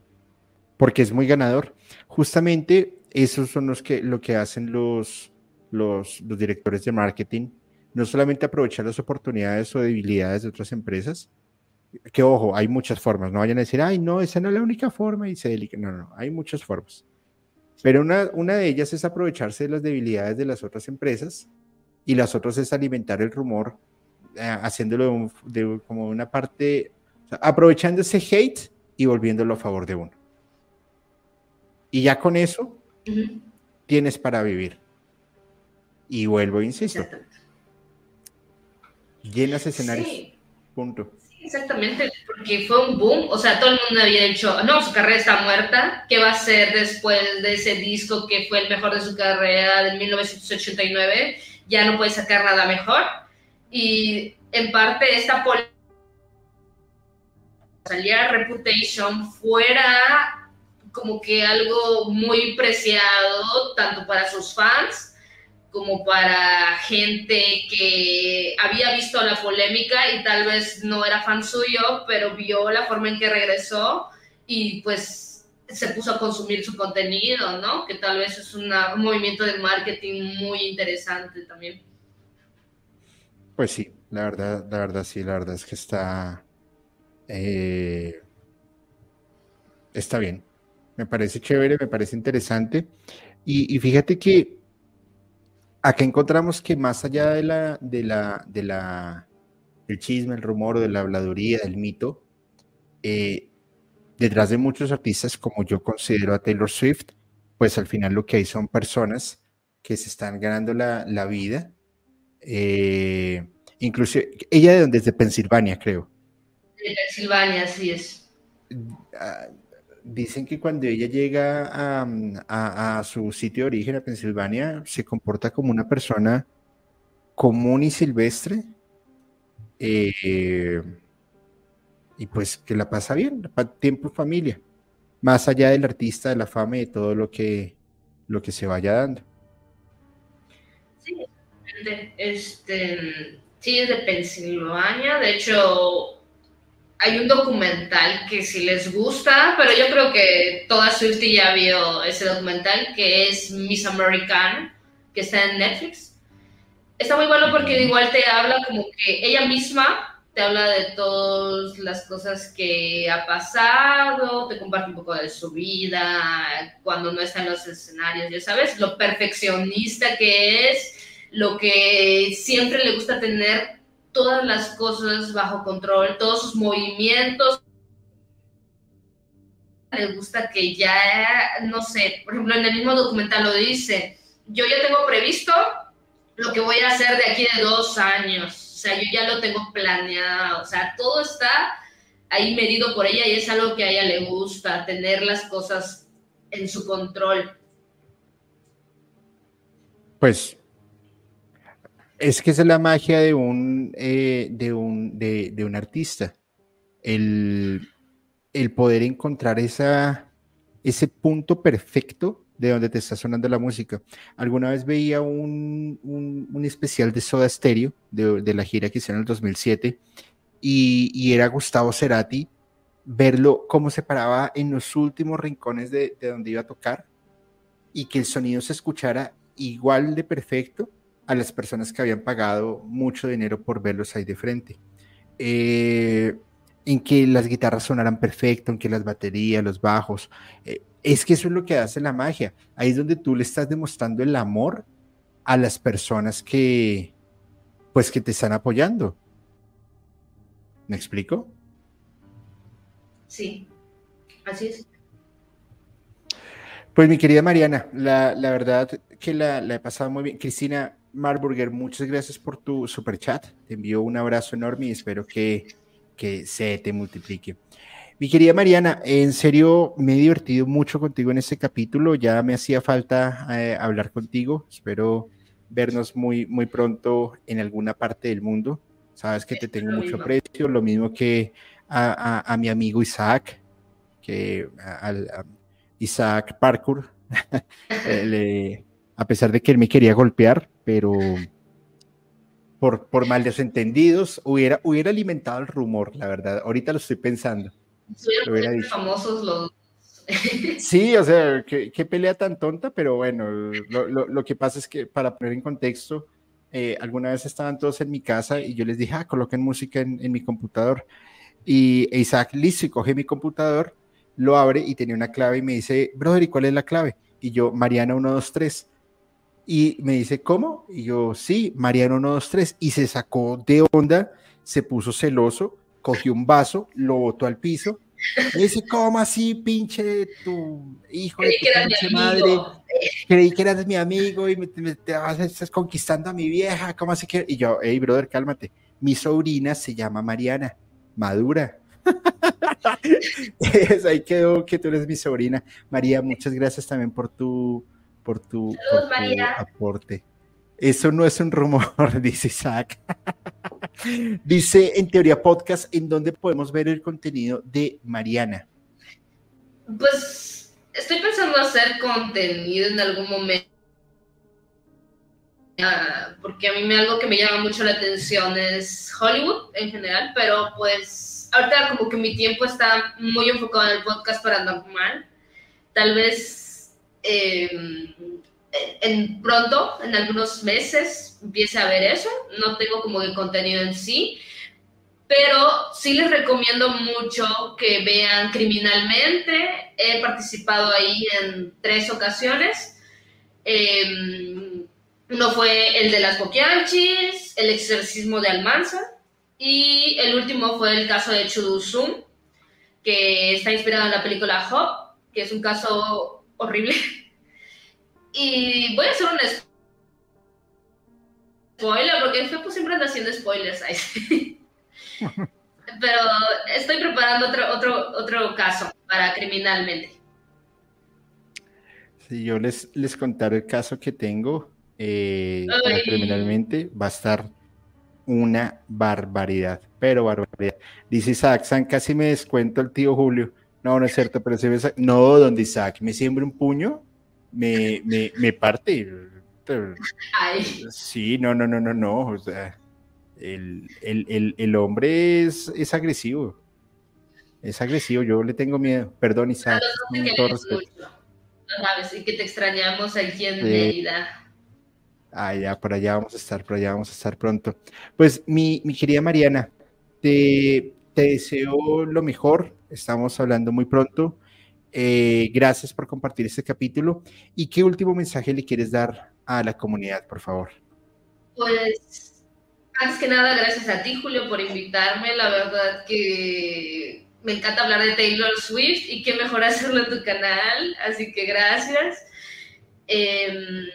porque es muy ganador. Justamente esos son los que, lo que hacen los, los, los directores de marketing, no solamente aprovechar las oportunidades o debilidades de otras empresas, que ojo, hay muchas formas, no vayan a decir, ay, no, esa no es la única forma y se No, no, no, hay muchas formas. Pero una, una de ellas es aprovecharse de las debilidades de las otras empresas y las otras es alimentar el rumor, eh, haciéndolo de, como una parte, aprovechando ese hate y volviéndolo a favor de uno. Y ya con eso tienes para vivir. Y vuelvo, insisto. Llenas escenarios. Punto. exactamente, porque fue un boom. O sea, todo el mundo había dicho, no, su carrera está muerta. ¿Qué va a hacer después de ese disco que fue el mejor de su carrera de 1989? Ya no puede sacar nada mejor. Y en parte esta política saliera Reputation fuera como que algo muy preciado tanto para sus fans como para gente que había visto la polémica y tal vez no era fan suyo, pero vio la forma en que regresó y pues se puso a consumir su contenido, ¿no? Que tal vez es un movimiento de marketing muy interesante también. Pues sí, la verdad, la verdad sí, la verdad es que está, eh, está bien. Me parece chévere, me parece interesante. Y, fíjate que acá encontramos que más allá de la, de la, de la, del chisme, el rumor, de la habladuría, del mito, eh, detrás de muchos artistas, como yo considero a Taylor Swift, pues al final lo que hay son personas que se están ganando la, vida. Eh, incluso ella de donde es de Pensilvania, creo. De Pensilvania, así es. Ah, dicen que cuando ella llega a, su sitio de origen, a Pensilvania, se comporta como una persona común y silvestre. Eh, y pues que la pasa bien, tiempo familia, más allá del artista, de la fama y de todo lo que, lo que se vaya dando. Sí, este, sí, es de Pensilvania, de hecho, hay un documental que si les gusta, pero yo creo que toda Swifty ya vio ese documental, que es Miss American, que está en Netflix. Está muy bueno porque igual te habla como que ella misma te habla de todas las cosas que ha pasado, te comparte un poco de su vida, cuando no está en los escenarios, ya sabes, lo perfeccionista que es, lo que siempre le gusta tener todas las cosas bajo control, todos sus movimientos. Le gusta que ya, no sé, por ejemplo, en el mismo documental lo dice, yo ya tengo previsto lo que voy a hacer de aquí de dos años. O sea, yo ya lo tengo planeado. O sea, todo está ahí medido por ella y es algo que a ella le gusta, tener las cosas en su control. Pues es que es la magia de un, eh, de un, de, un artista. El, el, poder encontrar esa, ese punto perfecto de donde te está sonando la música. Alguna vez veía un, un, especial de Soda Stereo, de, de, la gira que hicieron en el 2007, y, y, era Gustavo Cerati, verlo cómo se paraba en los últimos rincones de, de donde iba a tocar y que el sonido se escuchara igual de perfecto a las personas que habían pagado mucho dinero por verlos ahí de frente. Eh, en que las guitarras sonaran perfecto, en que las baterías, los bajos. Eh, es que eso es lo que hace la magia. Ahí es donde tú le estás demostrando el amor a las personas que, pues, que te están apoyando. ¿Me explico? Sí, así es. Pues mi querida Mariana, la, verdad que la, he pasado muy bien. Cristina Marburger, muchas gracias por tu super chat. Te envío un abrazo enorme y espero que, que se te multiplique. Mi querida Mariana, en serio me he divertido mucho contigo en este capítulo. Ya me hacía falta eh, hablar contigo. Espero vernos muy, muy pronto en alguna parte del mundo. Sabes que te tengo mucho aprecio, lo mismo que a, mi amigo Isaac, que a, Isaac Parkour, eh, a pesar de que él me quería golpear, pero por, por malos entendidos hubiera, hubiera alimentado el rumor, la verdad. Ahorita lo estoy pensando. famosos los Sí, o sea, qué, pelea tan tonta, pero bueno, lo, que pasa es que para poner en contexto, eh, alguna vez estaban todos en mi casa y yo les dije, ah, coloquen música en, mi computador. Y Isaac, listo, y coge mi computador, lo abre y tenía una clave y me dice, brother, ¿y cuál es la clave? Y yo, Mariana 123. Y me dice, ¿cómo? Y yo, sí, Mariana 123. Y se sacó de onda, se puso celoso, cogió un vaso, lo botó al piso. Me dice, ¿cómo así, pinche tu hijo de tu pinche madre? Creí que eras mi amigo y me, te vas, estás conquistando a mi vieja, ¿cómo así que? Y yo, hey, brother, cálmate. Mi sobrina se llama Mariana, madura. ahí quedó que tú eres mi sobrina. María, muchas gracias también por tu, por tu, aporte. Eso no es un rumor, dice Isaac. dice en Teoría Podcast, ¿en dónde podemos ver el contenido de Mariana? Pues estoy pensando hacer contenido en algún momento. Ah, porque a mí me, algo que me llama mucho la atención es Hollywood en general, pero pues ahorita como que mi tiempo está muy enfocado en el podcast para normal. Tal vez em, en pronto, en algunos meses, empiece a ver eso. No tengo como el contenido en sí, pero sí les recomiendo mucho que vean criminalmente. He participado ahí en tres ocasiones. Em, uno fue el de las boquianchis, el exorcismo de Almanza y el último fue el caso de Chuduzum, que está inspirado en la película Hop, que es un caso horrible. Y voy a hacer un spoiler, porque pues siempre anda haciendo spoilers ahí. Pero estoy preparando otro, otro, otro caso para criminalmente. Si yo les, les contaré el caso que tengo eh, para criminalmente, va a estar una barbaridad, pero barbaridad. Dice Isaac, San casi me descuento el tío Julio. No, no es cierto, pero se ve... No, donde Isaac me siembra un puño, me, me, me parte. Sí, no, no, no, no, no. O sea, el, el, el, el hombre es, es, agresivo. Es agresivo, yo le tengo miedo. Perdón, Isaac. No, sabes, y que te extrañamos aquí en Mérida. Ah, ya, por allá vamos a estar, por allá vamos a estar pronto. Pues mi, mi querida Mariana, te, te deseo lo mejor. Estamos hablando muy pronto. Eh, gracias por compartir este capítulo. ¿Y qué último mensaje le quieres dar a la comunidad, por favor? Pues, antes que nada, gracias a ti, Julio, por invitarme. La verdad que me encanta hablar de Taylor Swift y qué mejor hacerlo en tu canal. Así que gracias. Em,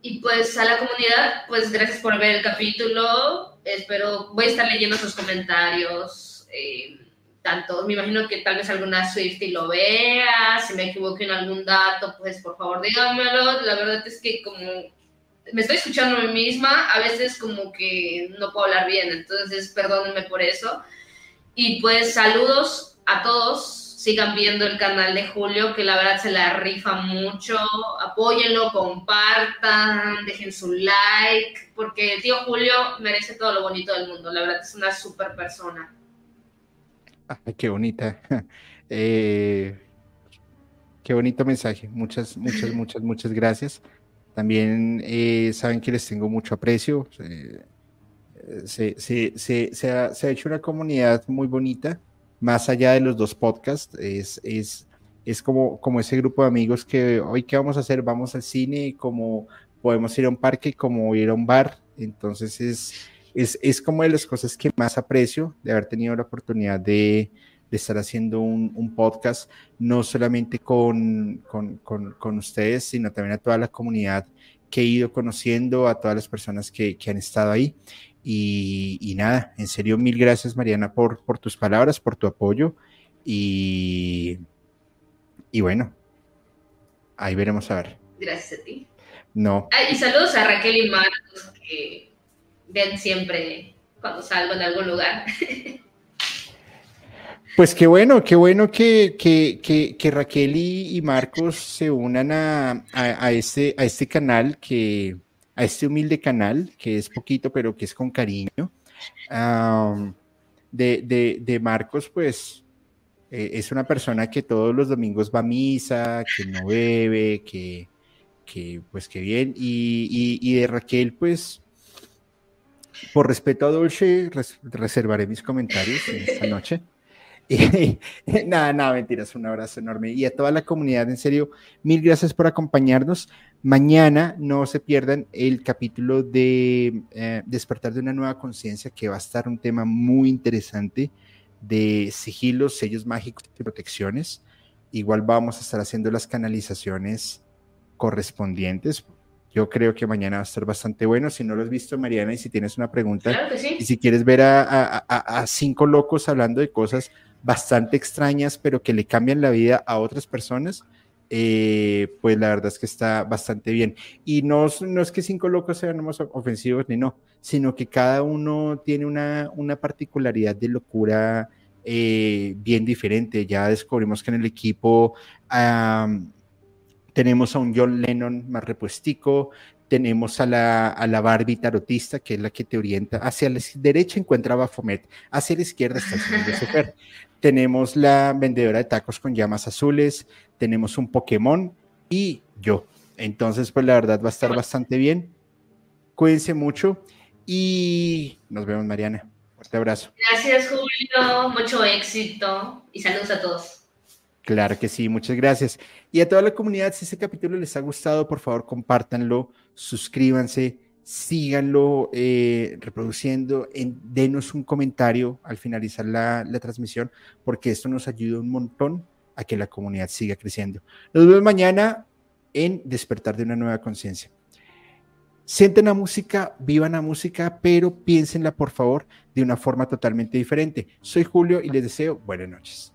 Y pues a la comunidad, pues gracias por ver el capítulo. Espero, voy a estar leyendo sus comentarios. Eh, tanto, me imagino que tal vez alguna Swifty lo vea. Si me equivoco en algún dato, pues por favor díganmelo. La verdad es que como me estoy escuchando a mí misma, a veces como que no puedo hablar bien. Entonces, perdónenme por eso. Y pues saludos a todos sigan viendo el canal de Julio, que la verdad se la rifa mucho. Apóyenlo, compartan, dejen su like, porque el tío Julio merece todo lo bonito del mundo. La verdad es una súper persona. Ay, qué bonita. Eh, qué bonito mensaje. Muchas, muchas, muchas, muchas gracias. También eh, saben que les tengo mucho aprecio. Eh, se, ha, se ha hecho una comunidad muy bonita más allá de los dos podcasts, es, es, es como, como ese grupo de amigos que hoy qué vamos a hacer, vamos al cine, como podemos ir a un parque, como ir a un bar, entonces es, es, es como de las cosas que más aprecio de haber tenido la oportunidad de, de estar haciendo un, un, podcast, no solamente con, con, con, con, ustedes, sino también a toda la comunidad que he ido conociendo, a todas las personas que, que han estado ahí. Y, nada, en serio, mil gracias Mariana por, por tus palabras, por tu apoyo y, y bueno, ahí veremos a ver. Gracias a ti. No. y saludos a Raquel y Marcos que ven siempre cuando salgo en algún lugar. Pues qué bueno, qué bueno que, que, que, Raquel y, Marcos se unan a, a, este, a este canal que, a este humilde canal, que es poquito, pero que es con cariño. de, de, Marcos, pues eh, es una persona que todos los domingos va a misa, que no bebe, que, que pues que bien. Y, y, de Raquel, pues, por respeto a Dolce, reservaré mis comentarios esta noche. Y, nada, nada, mentiras, un abrazo enorme. Y a toda la comunidad, en serio, mil gracias por acompañarnos. Mañana no se pierdan el capítulo de eh, Despertar de una nueva conciencia, que va a estar un tema muy interesante de sigilos, sellos mágicos y protecciones. Igual vamos a estar haciendo las canalizaciones correspondientes. Yo creo que mañana va a estar bastante bueno. Si no lo has visto, Mariana, y si tienes una pregunta, y si quieres ver a, a cinco locos hablando de cosas bastante extrañas, pero que le cambian la vida a otras personas, eh, pues la verdad es que está bastante bien. Y no, no es que cinco locos sean más ofensivos ni no, sino que cada uno tiene una, una particularidad de locura eh, bien diferente. Ya descubrimos que en el equipo tenemos a un John Lennon más repuestico, tenemos a la, a la Barbie tarotista, que es la que te orienta. Hacia la derecha encuentra Bafomet, hacia la izquierda está el señor Tenemos la vendedora de tacos con llamas azules, tenemos un Pokémon y yo. Entonces, pues la verdad va a estar bastante bien. Cuídense mucho y nos vemos, Mariana. Fuerte abrazo. Gracias, Julio. Mucho éxito y saludos a todos. Claro que sí, muchas gracias. Y a toda la comunidad, si este capítulo les ha gustado, por favor, compártanlo, suscríbanse, síganlo eh, reproduciendo, denos un comentario al finalizar la, la transmisión, porque esto nos ayuda un montón a que la comunidad siga creciendo. Nos vemos mañana en Despertar de una nueva conciencia. Sienten la música, vivan la música, pero piénsenla por favor de una forma totalmente diferente. Soy Julio y les deseo buenas noches.